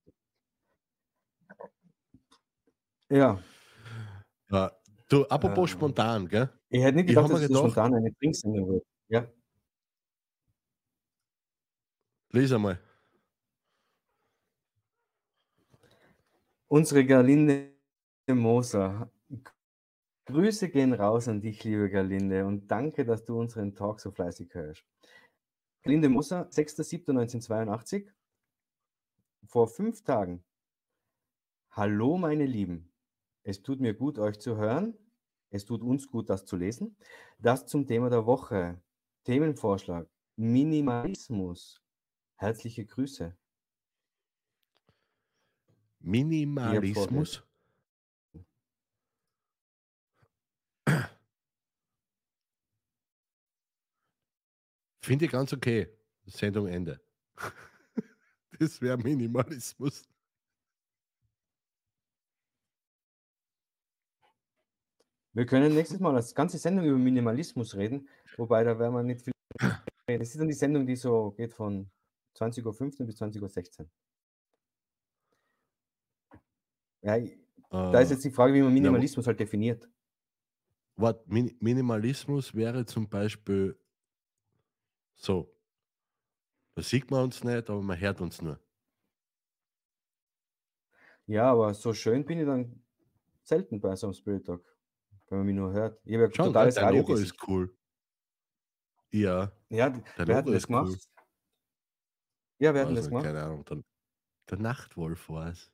Ja, Ja, du, apropos Ähm, spontan, gell? ich hätte nicht Ich gedacht, hab dass es gedacht- spontan eine Trinksendung wird. Ja, Lies einmal. unsere Gerlinde Moser. Grüße gehen raus an dich, liebe Gerlinde, und danke, dass du unseren Talk so fleißig hörst. Gerlinde Moser, 6.7.1982. Vor fünf Tagen. Hallo, meine Lieben. Es tut mir gut, euch zu hören. Es tut uns gut, das zu lesen. Das zum Thema der Woche. Themenvorschlag. Minimalismus. Herzliche Grüße. Minimalismus. Finde ich ganz okay. Sendung Ende. Das wäre Minimalismus. Wir können nächstes Mal das ganze Sendung über Minimalismus reden, wobei da werden wir nicht viel reden. Das ist dann die Sendung, die so geht von 20.15 Uhr bis 20.16 Uhr. Ja, ich- da ist Äh, jetzt die Frage, wie man Minimalismus halt definiert. Wort, Min Minimalismus wäre zum Beispiel so. Da sieht man uns nicht, aber man hört uns nur. Ja, aber so schön bin ich dann selten bei so einem Spirit Talk, wenn man mich nur hört. Ich habe ja Schon, totales dein Logo Radiogesicht. ist cool. Ja, Ja, dein wer hat Logo denn das ist cool. gemacht? Ja, wer hat denn Weiß das gemacht? keine Ahnung. Der, der Nachtwolf war es.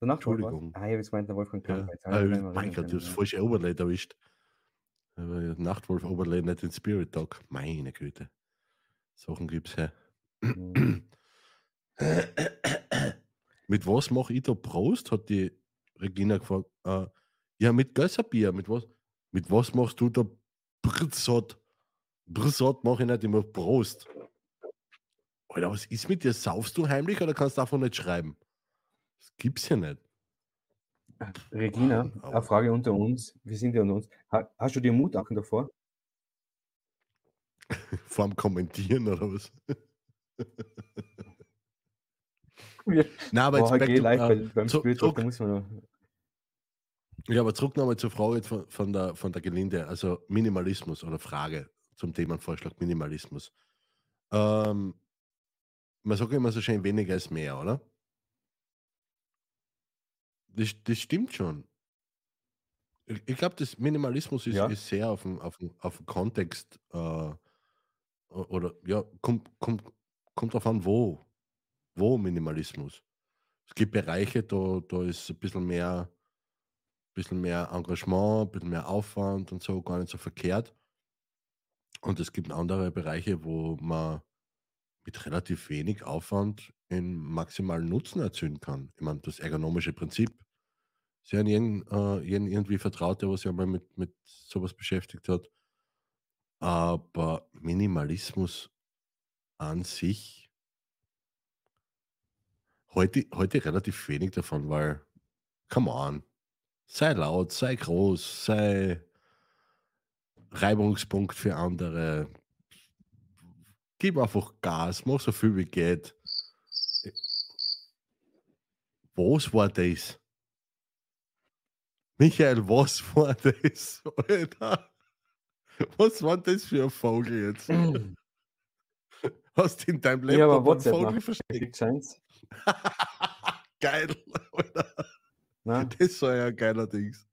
Der Nachtwolf? Entschuldigung. Ah, ich habe jetzt gemeint, der Wolfgang Ja. Kamp. Jetzt Ah, habe ich mich nicht mehr mein erinnern Gott, du hast Overlay erwischt. Aber Nachtwolf Overlay nicht in Spirit Talk. Meine Güte. Sachen gibt's. Mhm. mit was mache ich da Prost? Hat die Regina gefragt. Äh, ja, mit Gösserbier. Mit was, mit was machst du da Brzot? Brzot mache ich nicht, ich mach Prost. Alter, was ist mit dir? Saufst du heimlich oder kannst du davon nicht schreiben? Das gibt's ja nicht. Regina, eine Frage unter uns. Wir sind ja unter uns. Ha- Hast du dir Mutachten davor? Vorm Kommentieren oder was? Ja. Nein, aber jetzt back geh to, live äh, bei, beim zu- muss man noch. ja, aber zurück nochmal zur Frage von, von, der, von der Gelinde, also Minimalismus oder Frage zum Themenvorschlag Minimalismus. Ähm, man sagt immer so schön, weniger ist mehr, oder? Das, das stimmt schon. Ich, ich glaube, das Minimalismus ist, Ja. ist sehr auf den, auf den, auf den Kontext äh, oder ja, kommt, kommt, kommt darauf an, wo. Wo Minimalismus. Es gibt Bereiche, da, da ist ein bisschen mehr, bisschen mehr Engagement, ein bisschen mehr Aufwand und so, gar nicht so verkehrt. Und es gibt andere Bereiche, wo man mit relativ wenig Aufwand einen maximalen Nutzen erzielen kann. Ich meine, das ergonomische Prinzip ist ja jeden, äh, jeden irgendwie vertraut, der sich einmal mit, mit sowas beschäftigt hat. Aber Minimalismus an sich heute, heute relativ wenig davon, weil, come on, sei laut, sei groß, sei Reibungspunkt für andere. Gib einfach Gas, mach so viel wie geht. Was war das? Michael, was war das? Alter? Was war das für ein Vogel jetzt? Hast du in deinem eine einen WhatsApp Vogel versteckt? Geil, Alter. Nein. Das war ja ein geiler Dings.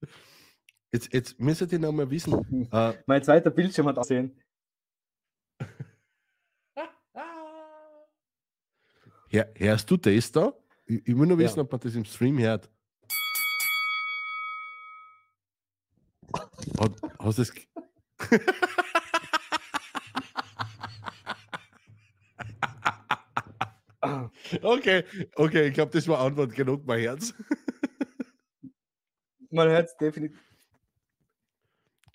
Jetzt, jetzt müsstet ihr noch mal wissen. Äh, Mein zweiter Bildschirm hat aussehen. hör, hörst du das da? Ich, ich will nur Ja. wissen, ob man das im Stream hört. Hat, hast du Ah, Okay, okay, ich glaube, das war Antwort genug, mein Herz. Man hört es definitiv.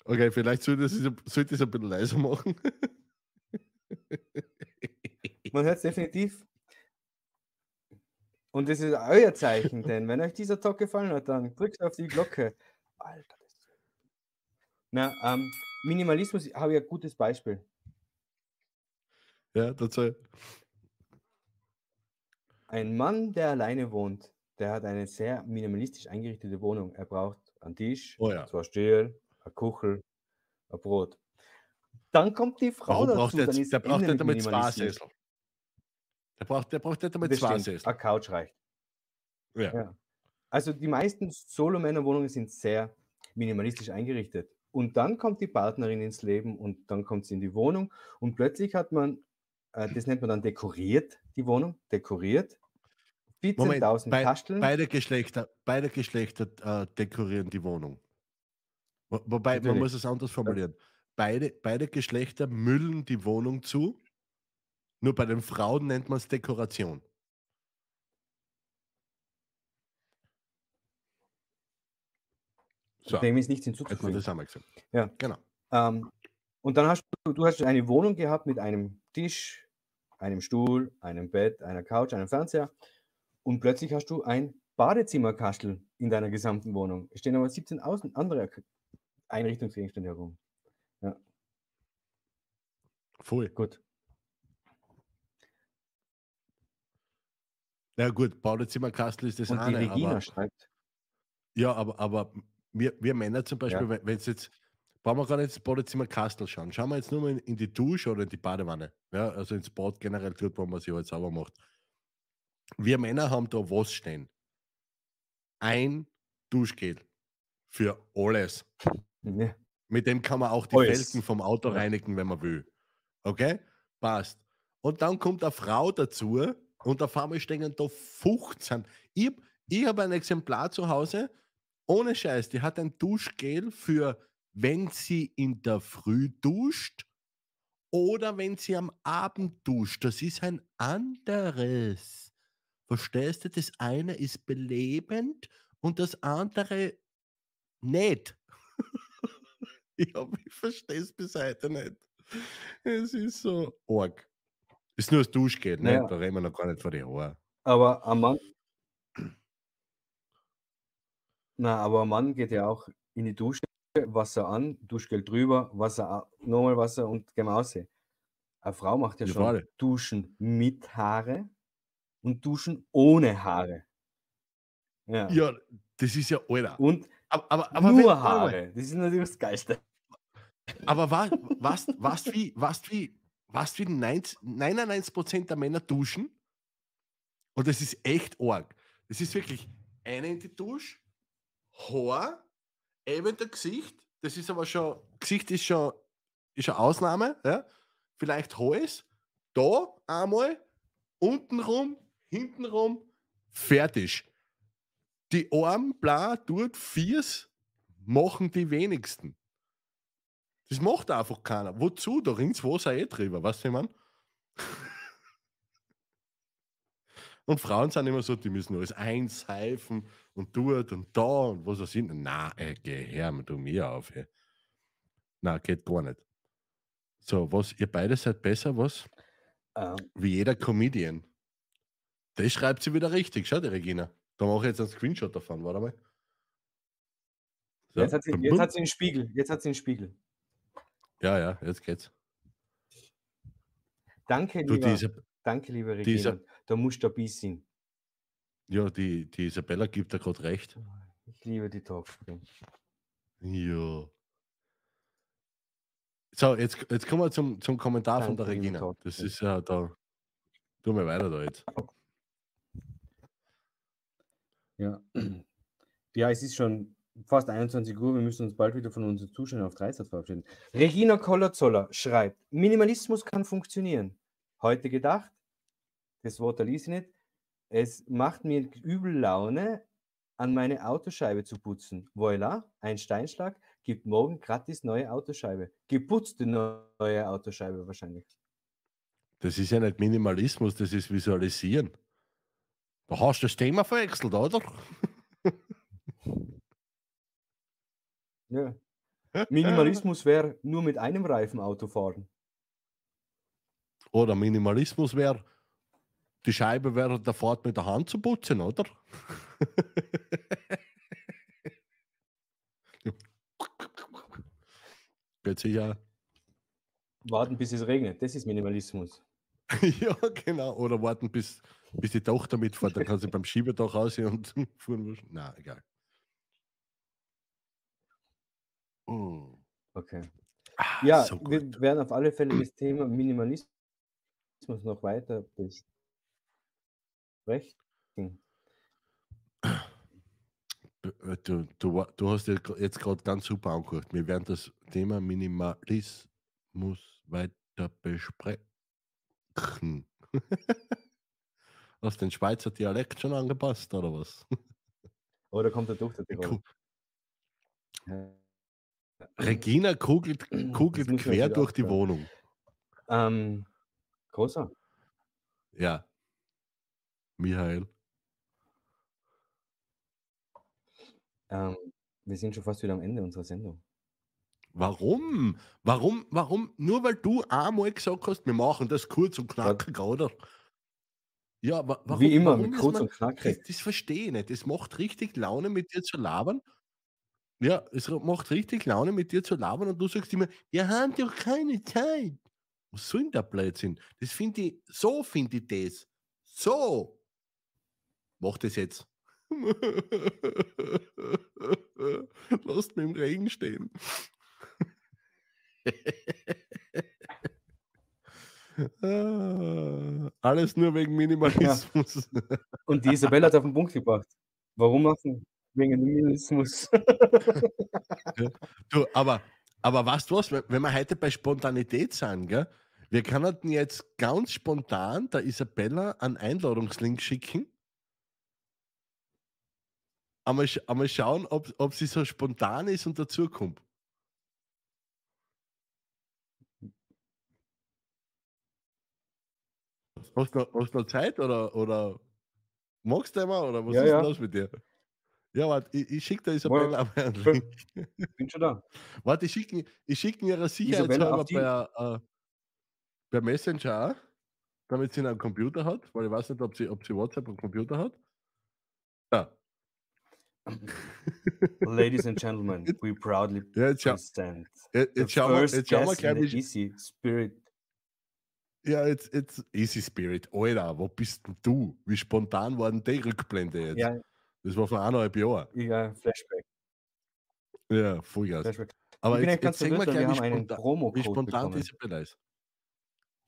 Okay, vielleicht sollte ich es es ein bisschen leiser machen. man hört es definitiv. Und das ist euer Zeichen, denn wenn euch dieser Talk gefallen hat, dann drückt auf die Glocke. Alter. Na, ähm, Minimalismus habe ich ein gutes Beispiel. Ja, dazu. Ein Mann, der alleine wohnt, der hat eine sehr minimalistisch eingerichtete Wohnung. Er braucht einen Tisch, Oh ja. zwei Stühle, eine Kuchel, ein Brot. Dann kommt die Frau Warum dazu, braucht der, dann ist der braucht nicht damit zwei. Sessel. Der braucht, der braucht nicht damit Das zwei Sessel. eine Couch reicht. Ja. Ja. Also die meisten Solo-Männer-Wohnungen sind sehr minimalistisch eingerichtet. Und dann kommt die Partnerin ins Leben und dann kommt sie in die Wohnung und plötzlich hat man, äh, das nennt man dann dekoriert, die Wohnung, dekoriert. Moment, 14.000 bei, Kasteln. beide Geschlechter, beide Geschlechter äh, dekorieren die Wohnung. Wo, wobei, man Natürlich. muss es anders formulieren. Beide, beide Geschlechter müllen die Wohnung zu. Nur bei den Frauen nennt man es Dekoration. So, Dem ist nichts haben wir hinzuzufügen. das einmal gesagt. Ja. Genau. Ähm, und dann hast du, du hast eine Wohnung gehabt mit einem Tisch, einem Stuhl, einem Bett, einer Couch, einem Fernseher und plötzlich hast du ein Badezimmerkastel in deiner gesamten Wohnung. Es stehen aber 17 außen andere Einrichtungsgegenstände herum. Voll. Gut. Ja gut, Badezimmerkastel ist das Und die eine, Regina aber, schreibt, ja, aber, aber wir, wir Männer zum Beispiel, Ja. wenn es jetzt, brauchen wir gar nicht ins Badezimmerkastel schauen. Schauen wir jetzt nur mal in, in die Dusche oder in die Badewanne. Ja, also ins Bad generell tut, wo man sich halt sauber macht. Wir Männer haben da was stehen. Ein Duschgel für alles. ja, Mit dem kann man auch die Alles. Felgen vom Auto reinigen, wenn man will. Okay? Passt. Und dann kommt eine Frau dazu und auf einmal stehen da 15. Ich, ich habe ein Exemplar zu Hause, ohne Scheiß, die hat ein Duschgel für, wenn sie in der Früh duscht oder wenn sie am Abend duscht. Das ist ein anderes. Verstehst du? Das eine ist belebend und das andere nicht. ja, ich verstehe es bis heute nicht. Es ist so arg. Ist nur das Duschgel, ne? Naja. Da reden wir noch gar nicht vor die Haare. aber ein Mann. Na, aber ein Mann geht ja auch in die Dusche, Wasser an, Duschgel drüber, Wasser, nochmal Wasser und gehen raus. Eine Frau macht ja Ja, schon voll. Duschen mit Haare und Duschen ohne Haare. Ja. Ja, das ist ja Alter. Und Aber, aber, aber nur wenn-. Haare. Das ist natürlich das Geilste. Aber was, was, was wie, was wie, was wie 90 99% der Männer duschen? Und das ist echt arg. Das ist wirklich eine in die Dusche, Haar, eben der Gesicht. Das ist aber schon, Gesicht ist schon, ist eine Ausnahme. Ja? Vielleicht Hals, da einmal, untenrum, hintenrum, fertig. Die Arm, bla, dort, Viers machen die wenigsten. Das macht einfach keiner. Wozu? Da ringt Wasser eh drüber, weißt du, ich mein? Und Frauen sind immer so, die müssen alles einseifen und dort und da und was auch immer. Na, ey, geh her, du mir auf. Ey. Na, geht gar nicht. So, was, ihr beide seid besser, was? Ähm, Wie jeder Comedian. Das schreibt sie wieder richtig, schau die Regina. Da mache ich jetzt einen Screenshot davon, warte mal. So, jetzt, hat sie, jetzt hat sie einen Spiegel. Jetzt hat sie einen Spiegel. Ja, ja, jetzt geht's. Danke, Du, lieber, diese, danke, liebe Regina. dieser- Da musst du dabei sein. ja, die, die Isabella gibt da gerade recht. Ich liebe die Talkshow. Ja. So, jetzt, jetzt kommen wir zum, zum Kommentar von der Danke, Regina. Das ist ja da. Tun wir weiter da jetzt. Ja. ja, es ist schon fast 21 Uhr. Wir müssen uns bald wieder von unseren Zuschauern auf Dreisat verabschieden. Regina Kollerzoller schreibt: Minimalismus kann funktionieren. Heute gedacht, das Wort liest ich nicht. Es macht mir übel Laune, an meine Autoscheibe zu putzen. Voila, ein Steinschlag gibt morgen gratis neue Autoscheibe. Geputzte neue Autoscheibe wahrscheinlich. Das ist ja nicht Minimalismus, das ist Visualisieren. Da hast du das Thema verwechselt, oder? Ja. Minimalismus wäre nur mit einem Reifen Auto fahren. Oder Minimalismus wäre, die Scheibe während der Fahrt mit der Hand zu putzen, oder? Geht sicher. Warten, bis es regnet. Das ist Minimalismus. ja, genau. Oder warten, bis, bis die Tochter mitfährt. Dann kann sie beim Schiebedach raus und fuhren. Na, egal. Mm. Okay. Ah, Ja, so wir werden auf alle Fälle das Thema Minimalismus noch weiter besprechen. Äh, Du, du, du hast jetzt gerade ganz super angehört. Wir werden das Thema Minimalismus weiter besprechen. Hast den Schweizer Dialekt schon angepasst, oder was? Oder kommt er durch der Tirol? Regina kugelt, kugelt quer durch die. Wohnung. Ähm, großer. Ja. Michael. Ähm, wir sind schon fast wieder am Ende unserer Sendung. Warum? Warum? Warum? Nur weil du einmal gesagt hast, wir machen das kurz und knackig, oder? Ja, wa warum? Wie immer, warum kurz man- und Das, knackig. das verstehe ich nicht. Es macht richtig Laune, mit dir zu labern. Ja, es macht richtig Laune, mit dir zu labern und du sagst immer, wir haben doch keine Zeit. Was soll denn der Blödsinn? Das finde ich, so finde ich das. So. Mach das jetzt. Lasst mich im Regen stehen. Ah, Alles nur wegen Minimalismus. Und die Isabelle hat auf den Punkt gebracht. Warum machen? Wegen Minimalismus. Du, aber, aber weißt du was, wenn wenn wir heute bei Spontanität sind, gell? wir können jetzt ganz spontan der Isabella einen Einladungslink schicken. Einmal, einmal schauen, ob, ob sie so spontan ist und dazukommt. Hast du noch, hast noch Zeit oder, oder magst du immer oder was Ja, ist ja. los mit dir? Ja, warte, ich, ich schicke der Isabella einmal einen. Link. Bin schon da. Warte, ich schicke ich schick Isabella, Sicherheitshalber per, äh, per Messenger, damit sie einen Computer hat, weil ich weiß nicht, ob sie, ob sie WhatsApp am Computer hat. Ja, Ladies and gentlemen, we proudly ja jetzt, present jetzt, the jetzt schauen wir, first wir guest gleich, in the wie, Easy Spirit. ja, jetzt, jetzt, Easy Spirit, Alter, wo bist denn du? Wie spontan war denn die Rückblende jetzt? Ja, Das war vor eineinhalb Jahren. ja, Flashback. Ja, Vollgas. Flashback. Aber ich bin jetzt, jetzt sehen wir gleich, wie spontan, wie spontan bekommen. die Isabella ist.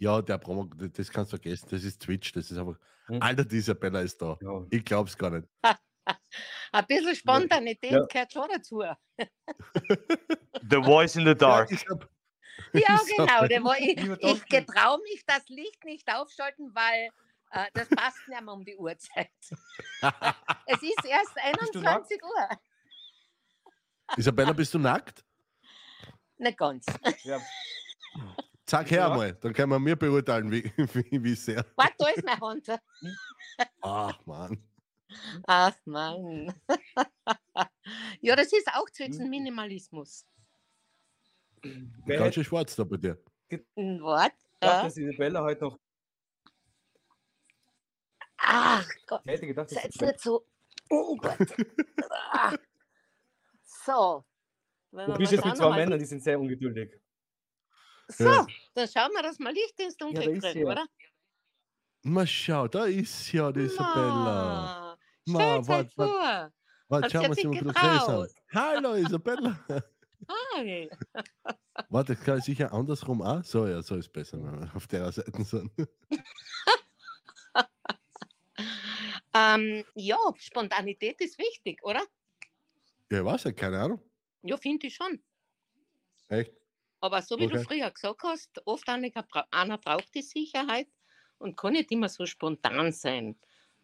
Ja, der Promo, das kannst du vergessen, das ist Twitch, das ist einfach, Hm. Alter, die Isabella ist da. Ja. Ich glaub's gar nicht. Ein bisschen Spontanität Ja. gehört schon dazu. The Voice in the Dark. Ja, genau. Der, ich ich getraue mich, das Licht nicht aufschalten, weil äh, das passt nicht mehr um die Uhrzeit. Es ist erst Bist du nackt? 21 Uhr. Isabella, bist du nackt? Nicht ganz. Ja, Sag her Ja. mal, dann können wir mir beurteilen, wie, wie, wie sehr. Warte, da ist meine Hand. Ach, Mann. Ach Mann. Ja, das ist auch zwischen Minimalismus. wer Ganz schön schwarz da bei dir. Ein Wort. gedacht, Ja. dass Isabella heute noch. Ach Gott, Wer hätte gedacht, Isabella- nicht so. Oh Gott. Ah. So. Wenn Du bist jetzt mit zwei Männern, die sind sehr ungeduldig. So, Ja. dann schauen wir, dass wir Licht ins Dunkel sie kriegen, ja. oder? Mal schau, da ist ja die Isabella. Ma, wart, vor. Warte, schauen wir sich mal an. getraut? Hallo, Isabella. Hi. Warte, das kann ich sicher andersrum auch. So, ja, so ist besser, wenn wir auf der Seite sind. Ähm, ja, Spontanität ist wichtig, oder? Ja, ich weiß ja, keine Ahnung. Ja, finde ich schon. Echt? Aber so wie du Okay. früher gesagt hast, oft einer braucht die Sicherheit und kann nicht immer so spontan sein.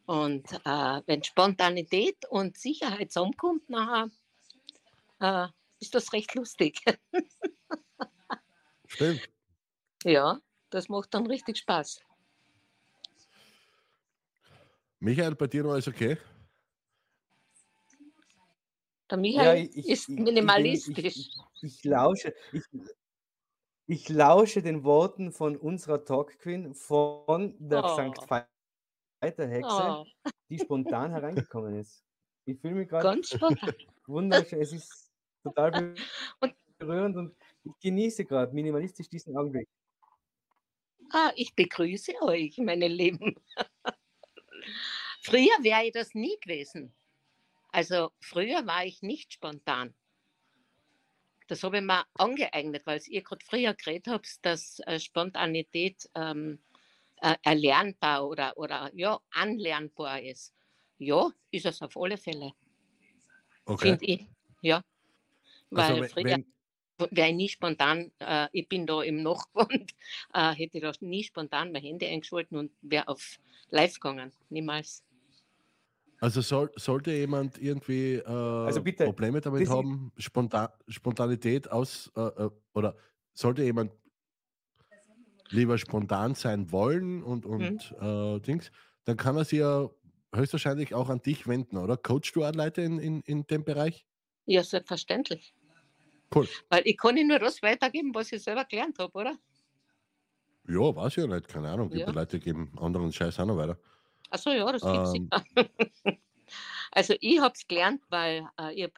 Und äh, wenn Spontanität und Sicherheit zusammenkommt, nachher äh, ist das recht lustig. Stimmt. ja, das macht dann richtig Spaß. Michael, bei dir noch alles okay? Der Michael ich- ich- ist ich- ich minimalistisch. Ich, ich lausche. Ich, Ich lausche den Worten von unserer Talk Queen, von der Oh. Sankt Veiter Hexe, Oh, die spontan hereingekommen ist. Ich fühle mich gerade wunderschön. Es ist total berührend und ich genieße gerade minimalistisch diesen Augenblick. Ah, ich begrüße euch, meine Lieben. Früher wäre ich das nie gewesen. Also früher war ich nicht spontan. Das habe ich mir angeeignet, weil ihr gerade früher geredet habt, dass äh, Spontanität ähm, äh, erlernbar oder, oder ja, anlernbar ist. Ja, ist es auf alle Fälle, Okay. finde ich. Ja. Weil Also, früher wäre ich nie spontan, äh, ich bin da im Nachbarn, äh, hätte ich da nie spontan mein Handy eingeschalten und wäre auf live gegangen. Niemals. also soll, sollte jemand irgendwie äh, bitte, Probleme damit haben, Spontan, Spontanität aus äh, äh, oder sollte jemand lieber spontan sein wollen und, und äh, Dings, dann kann er sich ja höchstwahrscheinlich auch an dich wenden, oder? Coachst du auch Leute in, in, in dem Bereich? Ja, selbstverständlich. Cool. Weil ich kann Ihnen nur das weitergeben, was ich selber gelernt habe, oder? Ja, weiß ich ja nicht, keine Ahnung. Gibt Ja. ja. Leute, geben anderen Scheiß auch noch weiter. Achso, ja, das gibt es Ähm. sicher. Also ich habe es gelernt, weil äh, ich habe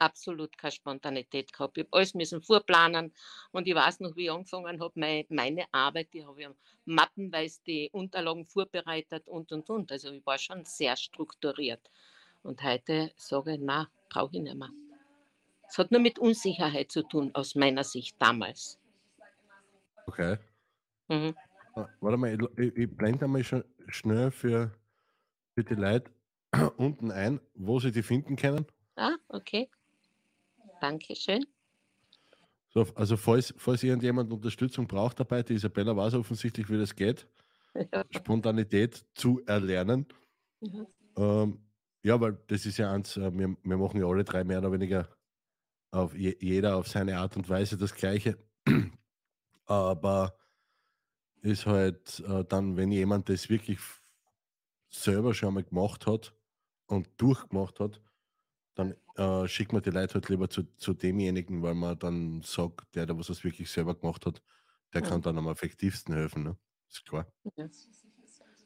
absolut keine Spontanität gehabt. Ich habe alles müssen vorplanen und ich weiß noch, wie ich angefangen habe, mein, meine Arbeit, die habe ich mappenweise die Unterlagen vorbereitet und und und. Also ich war schon sehr strukturiert. Und heute sage ich, na, brauche ich nicht mehr. Es hat nur mit Unsicherheit zu tun, aus meiner Sicht damals. Okay. Mhm. Ah, Warte mal, ich, ich, ich blende einmal schon schnell für, für die Leute unten ein, wo sie die finden können. Ah, okay. Dankeschön. So, also falls, falls irgendjemand Unterstützung braucht dabei, die Isabella weiß offensichtlich, wie das geht, Ja. Spontanität zu erlernen. Mhm. Ähm, ja, weil das ist ja eins, äh, wir, wir machen ja alle drei mehr oder weniger auf je, jeder auf seine Art und Weise das Gleiche. Aber ist halt äh, dann, wenn jemand das wirklich selber schon einmal gemacht hat und durchgemacht hat, dann äh, schickt man die Leute halt lieber zu, zu demjenigen, weil man dann sagt, der, der was das wirklich selber gemacht hat, der kann Mhm. dann am effektivsten helfen. Ne? Ist klar. Ja.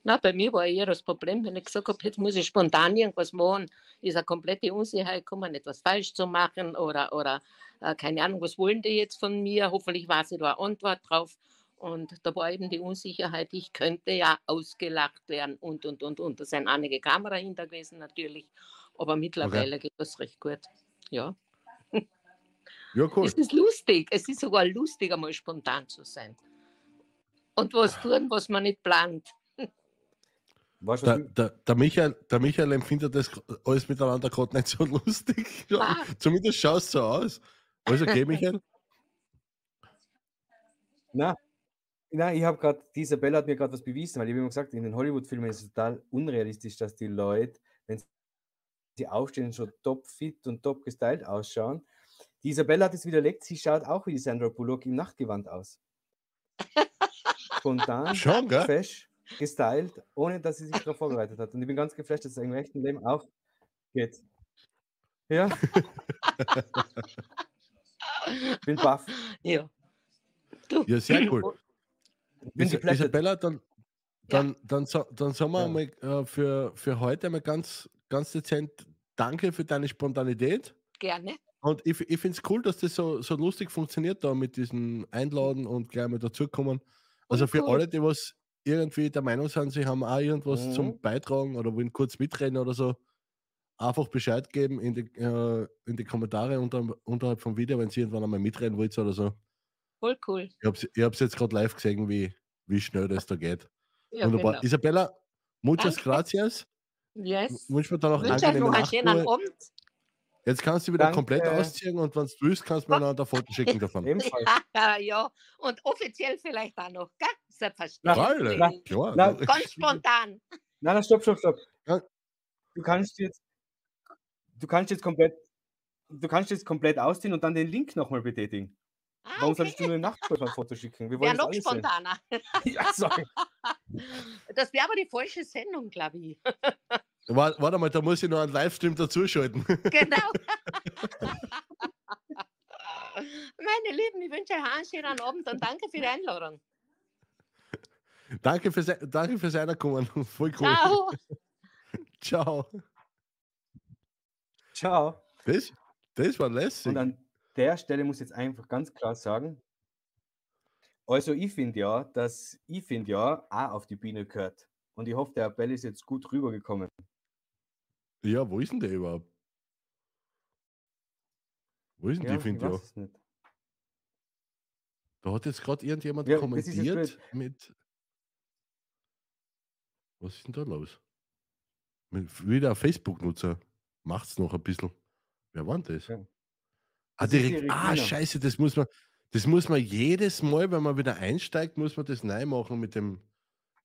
Na, bei mir war eher das Problem, wenn ich gesagt habe, jetzt muss ich spontan irgendwas machen, ist eine komplette Unsicherheit gekommen, etwas falsch zu machen oder, oder äh, keine Ahnung, was wollen die jetzt von mir? Hoffentlich weiß ich da eine Antwort drauf. Und da war eben die Unsicherheit, ich könnte ja ausgelacht werden und, und, und, und. Da sind einige Kamera hinter gewesen natürlich, aber mittlerweile geht das recht gut. Ja. Ja, cool. Es ist lustig, es ist sogar lustig, einmal spontan zu sein. Und was tun, was man nicht plant. Weißt du, Der, der, der, Michael, der Michael empfindet das alles miteinander gerade nicht so lustig. Ah. Zumindest schaut es so aus. Alles okay, Michael? Na, na, ich habe gerade, Isabella hat mir gerade was bewiesen, weil ich habe immer gesagt, in den Hollywood-Filmen ist es total unrealistisch, dass die Leute, wenn sie aufstehen, schon top fit und top gestylt ausschauen. Die Isabella hat es widerlegt, sie schaut auch wie die Sandra Bullock im Nachtgewand aus. Spontan, Schon, gell? fesch, gestylt, ohne dass sie sich darauf vorbereitet hat. Und ich bin ganz geflasht, dass es im echten Leben auch geht. Ja, bin baff. Ja. Du. Ja, sehr cool. Bin. Isabella, dann, dann, dann, sa- dann sagen wir Ja. einmal äh, für, für heute einmal ganz, ganz dezent Danke für deine Spontanität. Gerne. Und ich, ich finde es cool, dass das so, so lustig funktioniert da mit diesem Einladen und gleich mal dazukommen. Also für cool. alle, die was irgendwie der Meinung sind, sie haben auch irgendwas Mhm. zum Beitragen oder wollen kurz mitreden oder so, einfach Bescheid geben in die, äh, in die Kommentare unter, unterhalb vom Video, wenn sie irgendwann einmal mitreden wollt oder so. Voll cool. Ich habe ich hab's jetzt gerade live gesehen, wie, wie schnell das da geht. Ja, Wunderbar. genau. Isabella, muchas Danke. gracias. Yes. Wünschen wir dann. Abend. Jetzt kannst du wieder komplett Danke. ausziehen und wenn du willst, kannst du mir noch ein Foto schicken davon. Ja, ja. Und offiziell vielleicht auch noch, gell? Selbstverständlich. klar. Na, Ganz spontan. Nein, nein, stopp, stopp, stopp. Ja. Du kannst jetzt, du kannst jetzt komplett, du kannst jetzt komplett ausziehen und dann den Link nochmal betätigen. Ah, Warum sollst okay. du nur ein Nachtfoto schicken? Wir wollen noch das alles sehen. spontaner. Ja, sorry. Das wäre aber die falsche Sendung, glaube ich. Warte, warte mal, da muss ich noch einen Livestream dazuschalten. Genau. Meine Lieben, ich wünsche euch einen schönen Abend und danke für die Einladung. Danke fürs, danke fürs Einkommen. Voll cool. Ciao. Ciao. Ciao. Das, das war lässig. Und an der Stelle muss ich jetzt einfach ganz klar sagen, also ich finde ja, dass ich finde ja auch auf die Biene gehört. Und ich hoffe, der Appell ist jetzt gut rübergekommen. Ja, wo ist denn der überhaupt? Wo ist denn Ja, die, finde nicht. Da hat jetzt gerade irgendjemand Ja, kommentiert mit. Was ist denn da los? Mit, wieder ein Facebook-Nutzer. Macht's noch ein bisschen. Wer war das? Ja. Ah, Das ist direkt. Ah, Regina. scheiße, das muss man. Das muss man jedes Mal, wenn man wieder einsteigt, muss man das neu machen mit dem,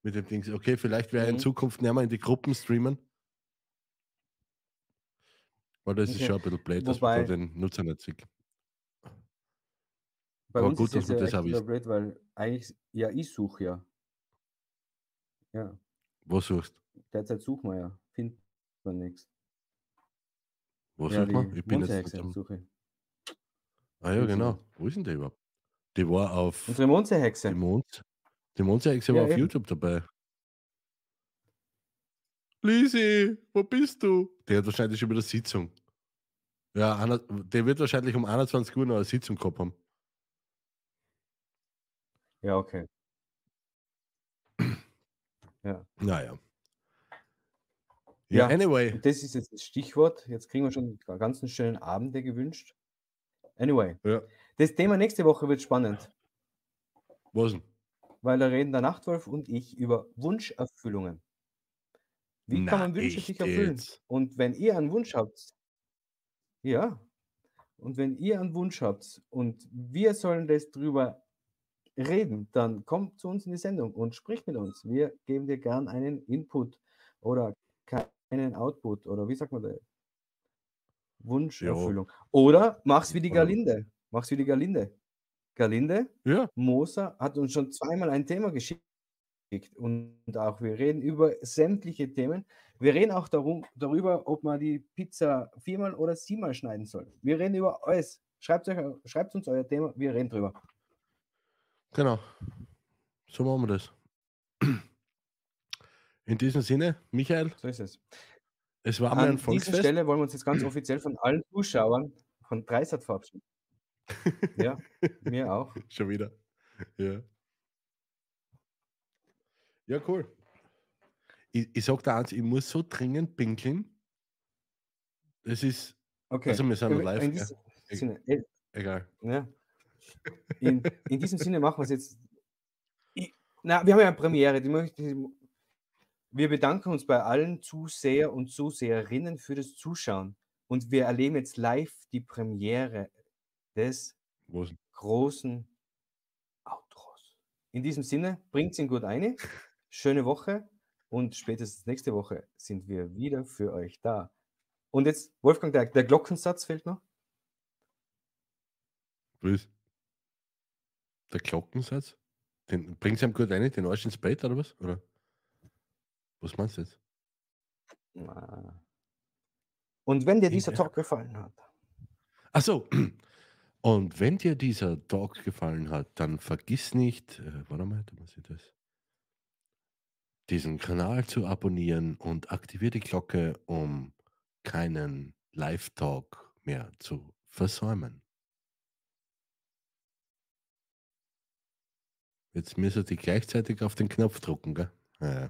mit dem Ding. Okay, vielleicht wäre in Mhm. Zukunft näher mal in die Gruppen streamen. Weil das ist Okay. schon ein bisschen blöd, dass man Wobei- da den Nutzer nicht sieht. Bei Aber uns gut, ist dass es wir ja das blöd, weil eigentlich, ja, ich suche ja. Ja, Was suchst derzeit suchen wir ja. Findet man nichts. Was Ja, sucht man? Ich bin jetzt suche. Ah ja, genau. Wo ist denn der überhaupt? Die war auf Unsere Monsterhexe. die Mond. Die Mondsehexe Ja, war auf eben. YouTube dabei. Lisi, wo bist du? Der hat wahrscheinlich schon wieder Sitzung. Ja, einer, der wird wahrscheinlich um 21 Uhr noch eine Sitzung gehabt haben. Ja, okay. Naja. Ja, Ja, anyway. Das ist jetzt das Stichwort. Jetzt kriegen wir schon die ganzen schönen Abende gewünscht. Anyway, Ja. das Thema nächste Woche wird spannend, Was denn? weil da reden der Nachtwolf und ich über Wunscherfüllungen. Wie Na, kann man Wünsche sich erfüllen? jetzt? Und wenn ihr einen Wunsch habt, ja, und wenn ihr einen Wunsch habt und wir sollen das drüber reden, dann kommt zu uns in die Sendung und spricht mit uns. Wir geben dir gern einen Input oder keinen Output oder wie sagt man das? Wunscherfüllung. Oder mach's wie die Galinde. Mach's wie die Galinde. Galinde, Ja, Moser hat uns schon zweimal ein Thema geschickt und auch wir reden über sämtliche Themen. Wir reden auch darum, darüber, ob man die Pizza viermal oder siebenmal schneiden soll. Wir reden über alles. Schreibt, euch, schreibt uns euer Thema, wir reden drüber. genau. So machen wir das. In diesem Sinne, Michael, So ist es. Es war An dieser. Stelle wollen wir uns jetzt ganz offiziell von allen Zuschauern von Dreisat verabschieden. Ja, mir auch. Schon wieder. Ja. Ja, cool. Ich, ich sag dir eins, ich muss so dringend pinkeln. Das ist Okay. Also wir sind In- live, In diesem Sinne, äh, egal. Ja. In, in diesem Sinne machen wir es jetzt. Ich, na, wir haben ja eine Premiere, die möchte ich, Wir bedanken uns bei allen Zuseher und Zuseherinnen für das Zuschauen. Und wir erleben jetzt live die Premiere des Was? großen Outros. In diesem Sinne, bringt ihn gut ein. Schöne Woche und spätestens nächste Woche sind wir wieder für euch da. Und jetzt, Wolfgang, der, der Glockensatz fehlt noch. Was? Der Glockensatz? Den bringst du ihm gut rein, den Arsch ins Bett oder was? Oder? Was meinst du jetzt? Na. Und wenn dir dieser Ja. Talk gefallen hat, Achso. Und wenn dir dieser Talk gefallen hat, dann vergiss nicht, äh, warte mal, da muss ich das, diesen Kanal zu abonnieren und aktiviere die Glocke, um keinen Live-Talk mehr zu versäumen. Jetzt müssen die gleichzeitig auf den Knopf drücken, gell? Ja.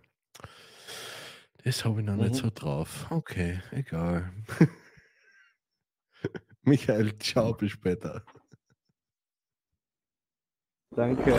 Das habe ich noch nicht Mhm. so drauf. Okay, egal. Michael, ciao, bis später. danke.